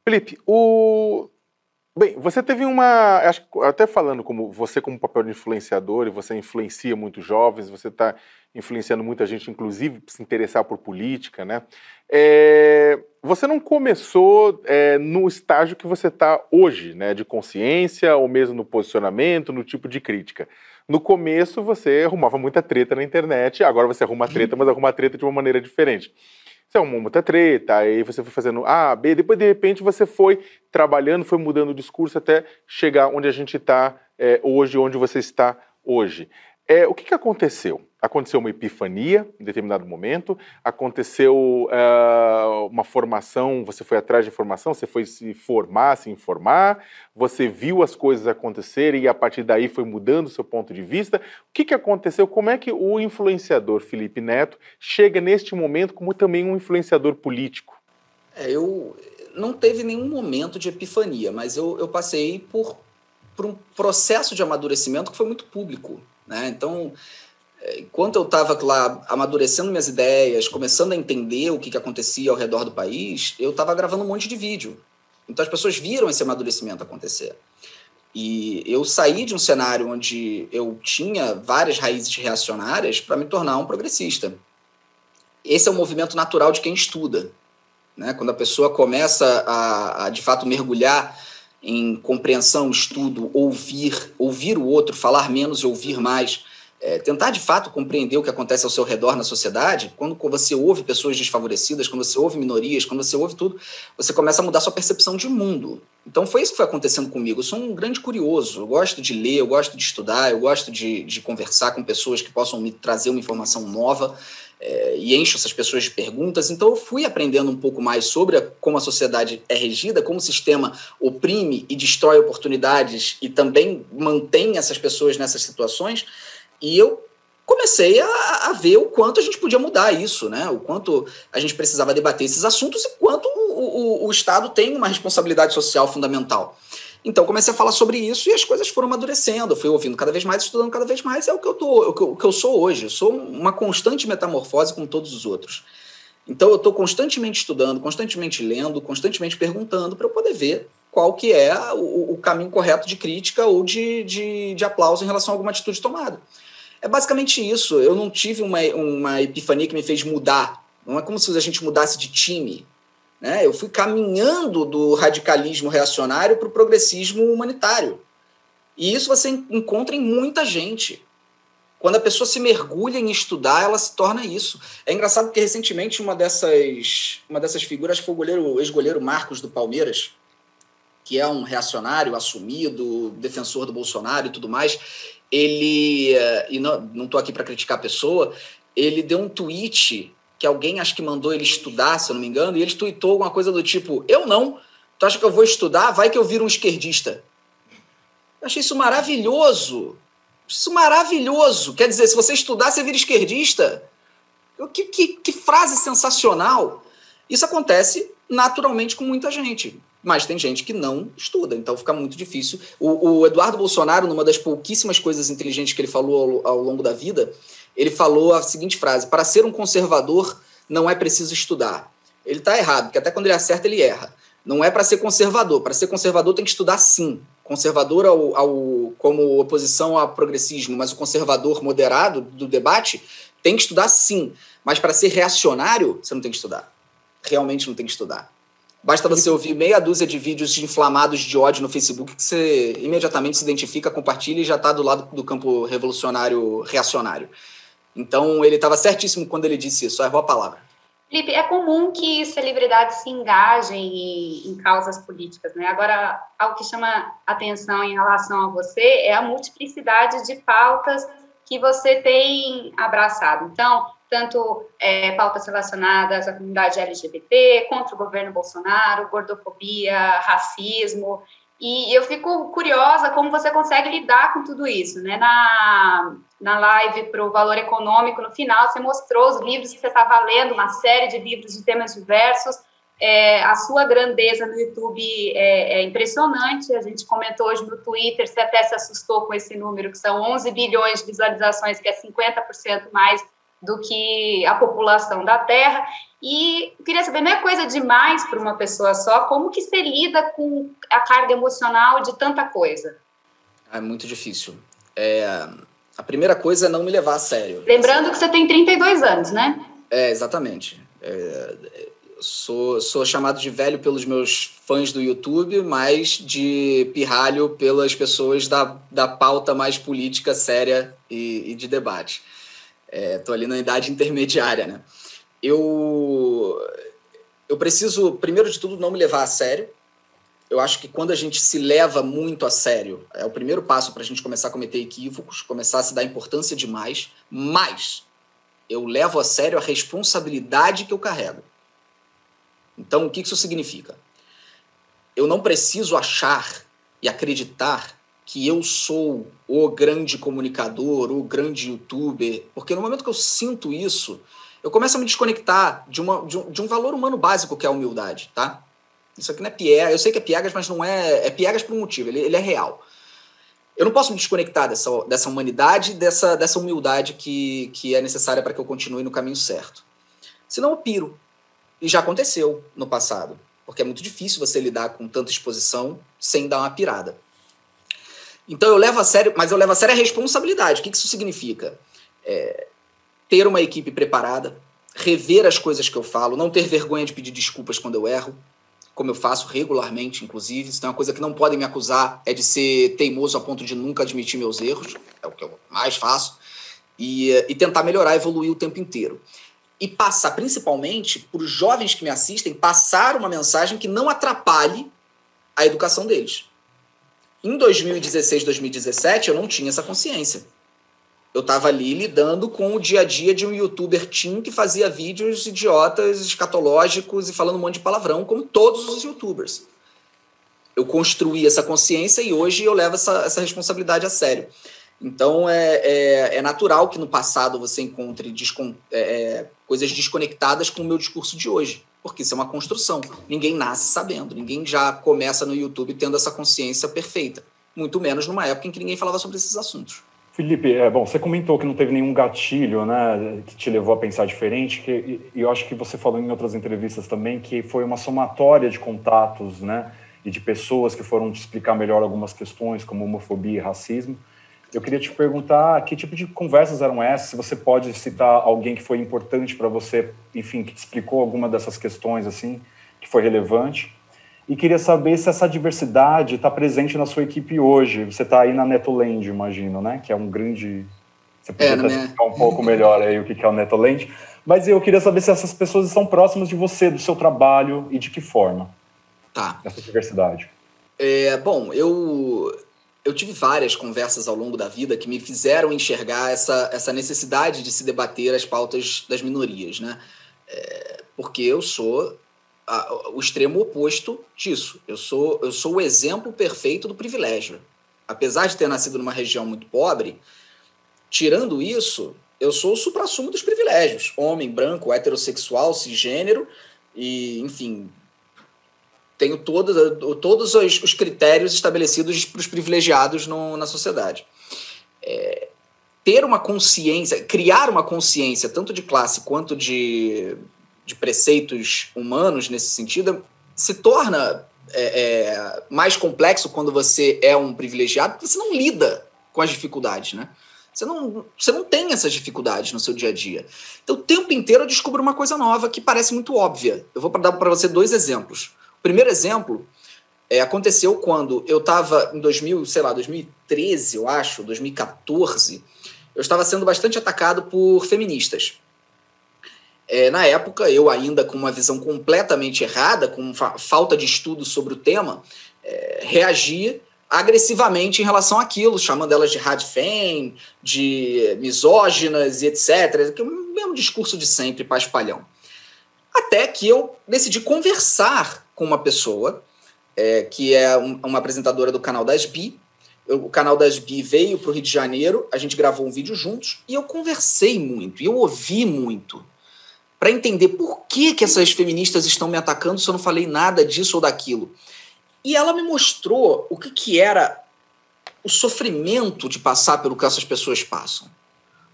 Felipe, o Bem, você teve uma. Acho até falando como você, como papel de influenciador, e você influencia muitos jovens, você está influenciando muita gente, inclusive, se interessar por política, né? É, você não começou é, no estágio que você está hoje, né? De consciência, ou mesmo no posicionamento, no tipo de crítica. No começo você arrumava muita treta na internet, agora você arruma treta, mas arruma treta de uma maneira diferente. Você arrumou muita treta, aí você foi fazendo A, B, depois de repente você foi trabalhando, foi mudando o discurso até chegar onde a gente está é, hoje, onde você está hoje. É, o que, que aconteceu? Aconteceu uma epifania em determinado momento, aconteceu uh, uma formação, você foi atrás de informação, você foi se formar, se informar, você viu as coisas acontecerem e a partir daí foi mudando o seu ponto de vista. O que, que aconteceu? Como é que o influenciador Felipe Neto chega neste momento como também um influenciador político? É, eu não teve nenhum momento de epifania, mas eu, eu passei por, por um processo de amadurecimento que foi muito público. Né? Então, enquanto eu estava lá amadurecendo minhas ideias, começando a entender o que, que acontecia ao redor do país, eu estava gravando um monte de vídeo. Então as pessoas viram esse amadurecimento acontecer. E eu saí de um cenário onde eu tinha várias raízes reacionárias para me tornar um progressista. Esse é o movimento natural de quem estuda. Né? Quando a pessoa começa a, a de fato mergulhar em compreensão, estudo, ouvir, ouvir o outro, falar menos e ouvir mais, é, tentar de fato compreender o que acontece ao seu redor na sociedade, quando, você ouve pessoas desfavorecidas, quando você ouve minorias, quando você ouve tudo, você começa a mudar sua percepção de mundo. Então foi isso que foi acontecendo comigo. Eu sou um grande curioso, eu gosto de ler, eu gosto de estudar, eu gosto de, de conversar com pessoas que possam me trazer uma informação nova é, e encho essas pessoas de perguntas. Então eu fui aprendendo um pouco mais sobre a, como a sociedade é regida, como o sistema oprime e destrói oportunidades e também mantém essas pessoas nessas situações. E eu comecei a, a, ver o quanto a gente podia mudar isso, né? O quanto a gente precisava debater esses assuntos e quanto o, o, o Estado tem uma responsabilidade social fundamental. Então comecei a falar sobre isso e as coisas foram amadurecendo. Eu fui ouvindo cada vez mais, estudando cada vez mais. É o que eu tô, o que eu, o que eu sou hoje. Eu sou uma constante metamorfose como todos os outros. Então eu estou constantemente estudando, constantemente lendo, constantemente perguntando para eu poder ver qual que é o, o, caminho correto de crítica ou de, de, de aplauso em relação a alguma atitude tomada. É basicamente isso. Eu não tive uma, uma epifania que me fez mudar. Não é como se a gente mudasse de time. Né? Eu fui caminhando do radicalismo reacionário para o progressismo humanitário. E isso você encontra em muita gente. Quando a pessoa se mergulha em estudar, ela se torna isso. É engraçado porque recentemente uma dessas, uma dessas figuras foi o goleiro, ex-goleiro Marcos do Palmeiras, que é um reacionário assumido, defensor do Bolsonaro e tudo mais ele, e não estou aqui para criticar a pessoa, ele deu um tweet que alguém acho que mandou ele estudar, se eu não me engano, e ele tweetou alguma coisa do tipo: Eu não, tu acha que eu vou estudar? Vai que eu viro um esquerdista. Eu achei isso maravilhoso. Isso maravilhoso. Quer dizer, se você estudar, você vira esquerdista. Que, que, que frase sensacional. Isso acontece naturalmente com muita gente mas tem gente que não estuda, então fica muito difícil. O, o Eduardo Bolsonaro, numa das pouquíssimas coisas inteligentes que ele falou ao, ao, longo da vida, ele falou a seguinte frase: para ser um conservador não é preciso estudar. Ele está errado, porque até quando ele acerta, ele erra. Não é para ser conservador. Para ser conservador tem que estudar sim. Conservador ao, ao, como oposição ao progressismo, mas o conservador moderado do debate tem que estudar sim. Mas para ser reacionário, você não tem que estudar. Realmente não tem que estudar. Basta você ouvir meia dúzia de vídeos inflamados de ódio no Facebook que você imediatamente se identifica, compartilha e já está do lado do campo revolucionário reacionário. Então ele estava certíssimo quando ele disse isso, errou a palavra. Felipe, é comum que celebridades se engajem em, em, causas políticas, né? Agora, algo que chama atenção em relação a você é a multiplicidade de pautas que você tem abraçado. Então, tanto é, pautas relacionadas à comunidade LGBT, contra o governo Bolsonaro, gordofobia, racismo. E eu fico curiosa como você consegue lidar com tudo isso, né? Na, na live para o Valor Econômico, no final, você mostrou os livros que você estava lendo, uma série de livros de temas diversos. É, a sua grandeza no YouTube é, é, impressionante. A gente comentou hoje no Twitter, você até se assustou com esse número, que são 11 bilhões de visualizações, que é 50% mais do que a população da Terra. E queria saber, não é coisa demais para uma pessoa só? Como que você lida com a carga emocional de tanta coisa? É muito difícil. É, a primeira coisa é não me levar a sério. Lembrando que você tem 32 anos, né? É, exatamente. É, sou, sou chamado de velho pelos meus fãs do YouTube, mas de pirralho pelas pessoas da, da pauta mais política séria e, e de debate. Estou é, ali na idade intermediária, né? Eu, eu preciso, primeiro de tudo, não me levar a sério. Eu acho que quando a gente se leva muito a sério, é o primeiro passo para a gente começar a cometer equívocos, começar a se dar importância demais. Mas eu levo a sério a responsabilidade que eu carrego. Então, o que isso significa? Eu não preciso achar e acreditar que eu sou o grande comunicador, o grande youtuber, porque no momento que eu sinto isso, eu começo a me desconectar de, uma, de, um, de um valor humano básico que é a humildade, tá? Isso aqui não é piegas, eu sei que é piegas, mas não é, é piegas por um motivo, ele, ele é real. Eu não posso me desconectar dessa, dessa humanidade, dessa, dessa humildade que, que é necessária para que eu continue no caminho certo. Senão eu piro. E já aconteceu no passado, porque é muito difícil você lidar com tanta exposição sem dar uma pirada. Então eu levo a sério, mas eu levo a sério a responsabilidade. O que isso significa? É, ter uma equipe preparada, rever as coisas que eu falo, não ter vergonha de pedir desculpas quando eu erro, como eu faço regularmente, inclusive. É uma coisa que não podem me acusar, é de ser teimoso a ponto de nunca admitir meus erros, é o que eu mais faço, e, e tentar melhorar, evoluir o tempo inteiro. E passar, principalmente, para os jovens que me assistem, passar uma mensagem que não atrapalhe a educação deles. Em 2016, 2017, eu não tinha essa consciência. Eu estava ali lidando com o dia a dia de um youtuber teen que fazia vídeos idiotas, escatológicos e falando um monte de palavrão, como todos os youtubers. Eu construí essa consciência e hoje eu levo essa, essa responsabilidade a sério. Então, é, é, é, natural que no passado você encontre descon é, é, coisas desconectadas com o meu discurso de hoje, porque isso é uma construção. Ninguém nasce sabendo, ninguém já começa no YouTube tendo essa consciência perfeita, muito menos numa época em que ninguém falava sobre esses assuntos. Felipe, é, bom, você comentou que não teve nenhum gatilho, né, que te levou a pensar diferente, que, e eu acho que você falou em outras entrevistas também que foi uma somatória de contatos, né, e de pessoas que foram te explicar melhor algumas questões, como homofobia e racismo. Eu queria te perguntar que tipo de conversas eram essas, se você pode citar alguém que foi importante para você, enfim, que te explicou alguma dessas questões, assim, que foi relevante. E queria saber se essa diversidade está presente na sua equipe hoje. Você está aí na Netoland, imagino, né? Que é um grande. Você poderia é, né? explicar um pouco melhor aí o que é o Netoland. Mas eu queria saber se essas pessoas estão próximas de você, do seu trabalho e de que forma. Tá. Essa diversidade. É, bom, eu eu tive várias conversas ao longo da vida que me fizeram enxergar essa, essa necessidade de se debater as pautas das minorias, né? É, porque eu sou a, o extremo oposto disso. Eu sou, eu sou o exemplo perfeito do privilégio. Apesar de ter nascido numa região muito pobre, tirando isso, eu sou o supra-sumo dos privilégios. Homem, branco, heterossexual, cisgênero e, enfim, tenho todos, todos os, os critérios estabelecidos para os privilegiados no, na sociedade. É, ter uma consciência, criar uma consciência, tanto de classe quanto de, de preceitos humanos nesse sentido, se torna é, é, mais complexo quando você é um privilegiado, porque você não lida com as dificuldades, né? Você não, você não tem essas dificuldades no seu dia a dia. Então, o tempo inteiro eu descubro uma coisa nova que parece muito óbvia. Eu vou dar para você dois exemplos. Primeiro exemplo é, aconteceu quando eu estava em 2000, sei lá, 2013, eu acho, 2014, eu estava sendo bastante atacado por feministas. É, na época, eu ainda com uma visão completamente errada, com fa falta de estudo sobre o tema, é, reagia agressivamente em relação àquilo, chamando elas de radfem, de misóginas e etc. É o mesmo discurso de sempre para espalhão. Até que eu decidi conversar com uma pessoa é, que é um, uma apresentadora do canal das Bi. Eu, o canal das Bi veio para o Rio de Janeiro, a gente gravou um vídeo juntos e eu conversei muito, e eu ouvi muito para entender por que, que essas feministas estão me atacando se eu não falei nada disso ou daquilo. E ela me mostrou o que, que era o sofrimento de passar pelo que essas pessoas passam.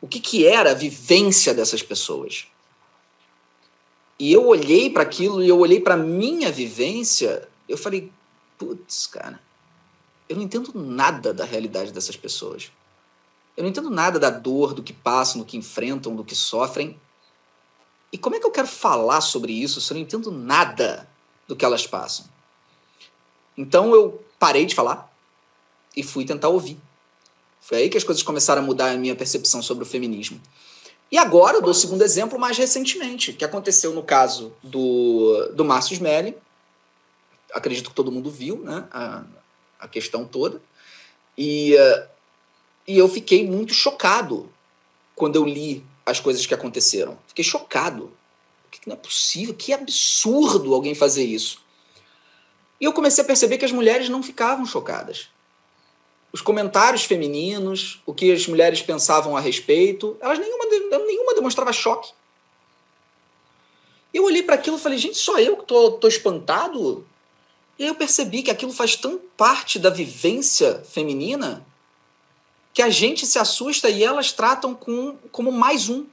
O que, que era a vivência dessas pessoas. E eu olhei para aquilo e eu olhei para minha vivência, eu falei, putz, cara, eu não entendo nada da realidade dessas pessoas. Eu não entendo nada da dor, do que passam, do que enfrentam, do que sofrem. E como é que eu quero falar sobre isso se eu não entendo nada do que elas passam? Então eu parei de falar e fui tentar ouvir. Foi aí que as coisas começaram a mudar a minha percepção sobre o feminismo. E agora eu dou o segundo exemplo mais recentemente, que aconteceu no caso do, do Márcio Smelly. Acredito que todo mundo viu né, a, a questão toda. E, uh, e eu fiquei muito chocado quando eu li as coisas que aconteceram. Fiquei chocado. Não é possível, que absurdo alguém fazer isso. E eu comecei a perceber que as mulheres não ficavam chocadas os comentários femininos, o que as mulheres pensavam a respeito, elas nenhuma, nenhuma demonstrava choque. Eu olhei para aquilo e falei, gente, só eu que tô, tô espantado? E aí eu percebi que aquilo faz tão parte da vivência feminina que a gente se assusta e elas tratam com, como mais um.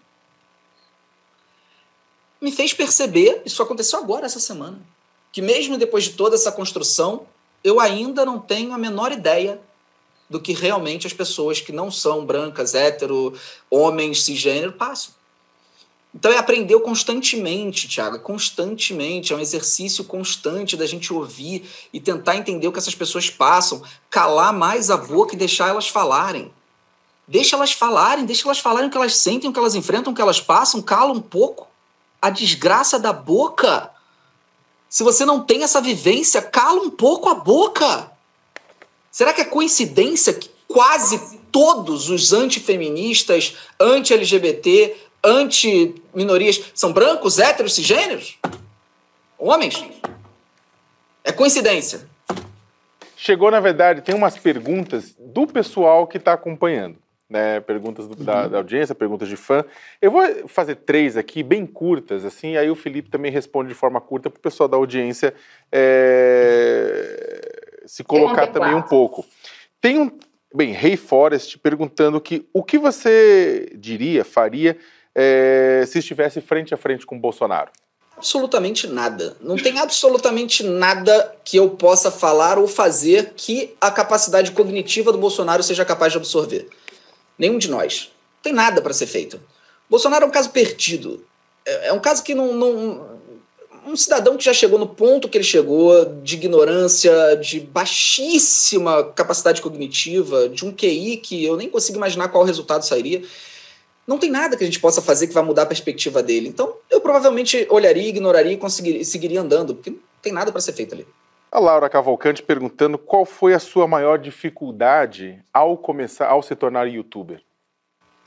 Me fez perceber, isso aconteceu agora, essa semana, que mesmo depois de toda essa construção, eu ainda não tenho a menor ideia do que realmente as pessoas que não são brancas, hétero, homens, cisgênero passam. Então é aprender constantemente, Tiago, constantemente, é um exercício constante da gente ouvir e tentar entender o que essas pessoas passam, calar mais a boca e deixar elas falarem. Deixa elas falarem, deixa elas falarem o que elas sentem, o que elas enfrentam, o que elas passam, cala um pouco a desgraça da boca. Se você não tem essa vivência, cala um pouco a boca. Será que é coincidência que quase todos os antifeministas, anti-LGBT, anti-minorias são brancos, héteros, cisgêneros? Homens? É coincidência. Chegou, na verdade, tem umas perguntas do pessoal que está acompanhando. né, perguntas do, da, da, audiência, perguntas de fã. Eu vou fazer três aqui, bem curtas, assim, aí o Felipe também responde de forma curta para o pessoal da audiência é, se colocar também um pouco. Tem um, bem, Rei Forest perguntando que o que você diria, faria, é, se estivesse frente a frente com o Bolsonaro? Absolutamente nada. Não tem absolutamente nada que eu possa falar ou fazer que a capacidade cognitiva do Bolsonaro seja capaz de absorver. Nenhum de nós. Não tem nada para ser feito. Bolsonaro é um caso perdido. É, é um caso que não, não. Um cidadão que já chegou no ponto que ele chegou, de ignorância, de baixíssima capacidade cognitiva, de um QI que eu nem consigo imaginar qual resultado sairia não tem nada que a gente possa fazer que vá mudar a perspectiva dele. Então, eu provavelmente olharia, ignoraria e conseguiria, seguiria andando, porque não tem nada para ser feito ali. A Laura Cavalcante perguntando qual foi a sua maior dificuldade ao começar, ao se tornar youtuber.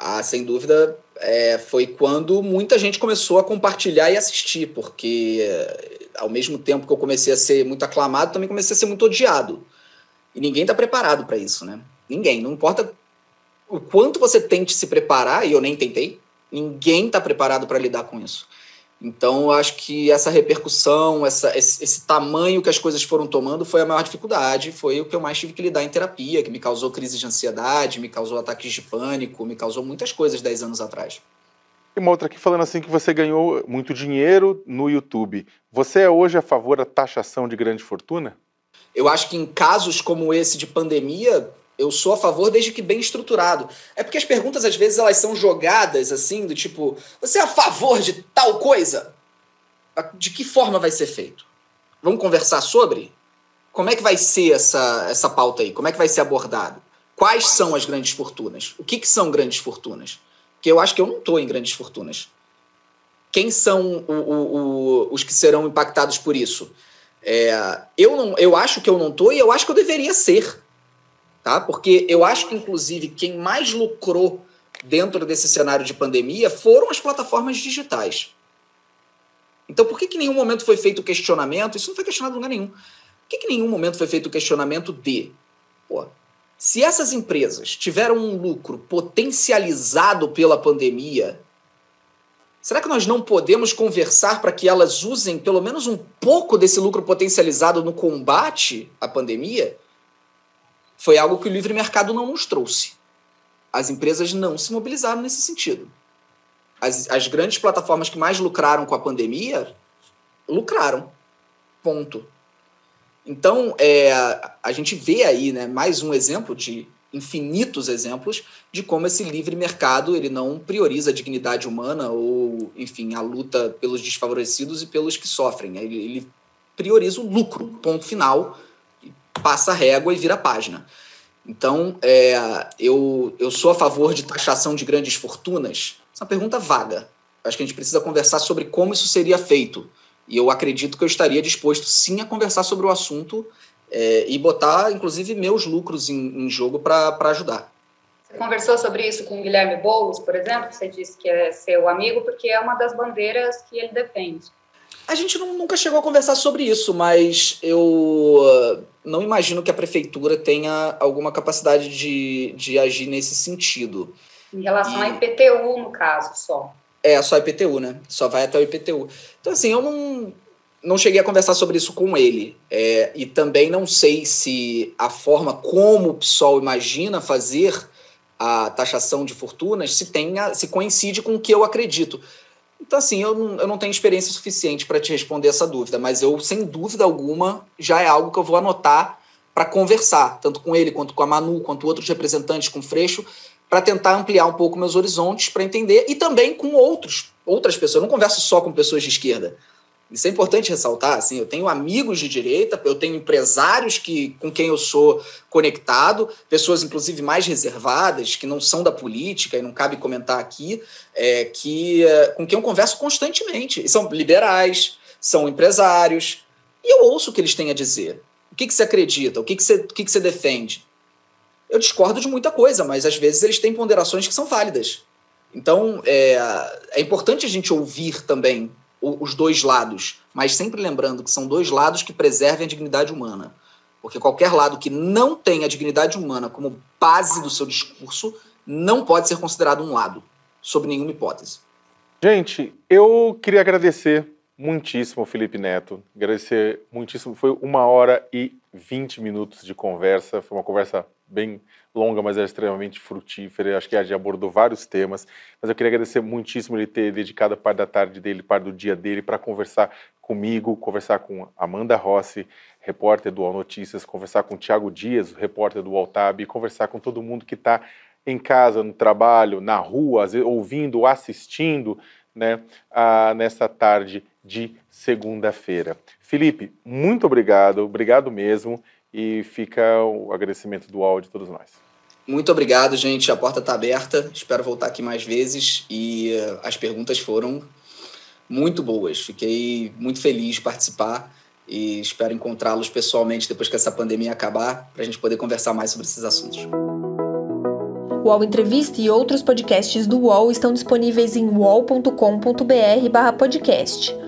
Ah, sem dúvida, é, foi quando muita gente começou a compartilhar e assistir, porque é, ao mesmo tempo que eu comecei a ser muito aclamado, também comecei a ser muito odiado. E ninguém está preparado para isso, né? Ninguém. Não importa o quanto você tente se preparar, e eu nem tentei, ninguém está preparado para lidar com isso. Então, eu acho que essa repercussão, essa, esse, esse, tamanho que as coisas foram tomando foi a maior dificuldade, foi o que eu mais tive que lidar em terapia, que me causou crise de ansiedade, me causou ataques de pânico, me causou muitas coisas 10 anos atrás. E uma outra aqui falando assim que você ganhou muito dinheiro no YouTube. Você é hoje a favor da taxação de grande fortuna? Eu acho que em casos como esse de pandemia, eu sou a favor desde que bem estruturado. É porque as perguntas, às vezes, elas são jogadas assim, do tipo, você é a favor de tal coisa? De que forma vai ser feito? Vamos conversar sobre? Como é que vai ser essa, essa pauta aí? Como é que vai ser abordado? Quais são as grandes fortunas? O que, que são grandes fortunas? Porque eu acho que eu não estou em grandes fortunas. Quem são o, o, o, os que serão impactados por isso? É, eu, não, eu acho que eu não estou e eu acho que eu deveria ser tá? Porque eu acho que, inclusive, quem mais lucrou dentro desse cenário de pandemia foram as plataformas digitais. Então, por que, que em nenhum momento foi feito o questionamento? Isso não foi questionado em lugar nenhum. Por que, que em nenhum momento foi feito o questionamento de, pô, se essas empresas tiveram um lucro potencializado pela pandemia, será que nós não podemos conversar para que elas usem pelo menos um pouco desse lucro potencializado no combate à pandemia? Foi algo que o livre mercado não nos trouxe. As empresas não se mobilizaram nesse sentido. As, as grandes plataformas que mais lucraram com a pandemia lucraram. Ponto. Então, é, a gente vê aí né, mais um exemplo de infinitos exemplos de como esse livre mercado ele não prioriza a dignidade humana ou, enfim, a luta pelos desfavorecidos e pelos que sofrem. Ele, ele prioriza o lucro, ponto final, passa a régua e vira página. Então, é, eu, eu sou a favor de taxação de grandes fortunas? Essa é uma pergunta vaga. Acho que a gente precisa conversar sobre como isso seria feito. E eu acredito que eu estaria disposto, sim, a conversar sobre o assunto é, e botar, inclusive, meus lucros em, em jogo para ajudar. Você conversou sobre isso com o Guilherme Boulos, por exemplo? Você disse que é seu amigo porque é uma das bandeiras que ele defende. A gente não, nunca chegou a conversar sobre isso, mas eu uh, não imagino que a prefeitura tenha alguma capacidade de, de agir nesse sentido. Em relação e... à IPTU, no caso, só. É, só IPTU, né? Só vai até o IPTU. Então, assim, eu não, não cheguei a conversar sobre isso com ele. É, e também não sei se a forma como o PSOL imagina fazer a taxação de fortunas se, tenha, se coincide com o que eu acredito. Então, assim, eu não, eu não tenho experiência suficiente para te responder essa dúvida, mas eu, sem dúvida alguma, já é algo que eu vou anotar para conversar, tanto com ele, quanto com a Manu, quanto outros representantes, com o Freixo, para tentar ampliar um pouco meus horizontes, para entender, e também com outros, outras pessoas. Eu não converso só com pessoas de esquerda. Isso é importante ressaltar, assim, eu tenho amigos de direita, eu tenho empresários que, com quem eu sou conectado, pessoas inclusive mais reservadas, que não são da política e não cabe comentar aqui, é, que, é, com quem eu converso constantemente. E são liberais, são empresários, e eu ouço o que eles têm a dizer. O que, que você acredita? O que, que, você, o que, que você defende? Eu discordo de muita coisa, mas às vezes eles têm ponderações que são válidas. Então, é, é importante a gente ouvir também os dois lados, mas sempre lembrando que são dois lados que preservem a dignidade humana. Porque qualquer lado que não tenha a dignidade humana como base do seu discurso não pode ser considerado um lado, sob nenhuma hipótese. Gente, eu queria agradecer muitíssimo, Felipe Neto. Agradecer muitíssimo. Foi uma hora e vinte minutos de conversa. Foi uma conversa bem longa, mas é extremamente frutífera. Acho que a gente abordou vários temas. Mas eu queria agradecer muitíssimo ele ter dedicado parte da tarde dele, parte do dia dele, para conversar comigo, conversar com Amanda Rossi, repórter do All Notícias, conversar com Tiago Dias, repórter do Altab, e conversar com todo mundo que está em casa, no trabalho, na rua, ouvindo, assistindo, né, a, nessa tarde de segunda-feira. Felipe, muito obrigado, obrigado mesmo, e fica o agradecimento do áudio de todos nós. Muito obrigado, gente. A porta está aberta. Espero voltar aqui mais vezes. E uh, as perguntas foram muito boas. Fiquei muito feliz de participar e espero encontrá-los pessoalmente depois que essa pandemia acabar, para a gente poder conversar mais sobre esses assuntos. O UOL Entrevista e outros podcasts do UOL estão disponíveis em uol.com.br/podcast.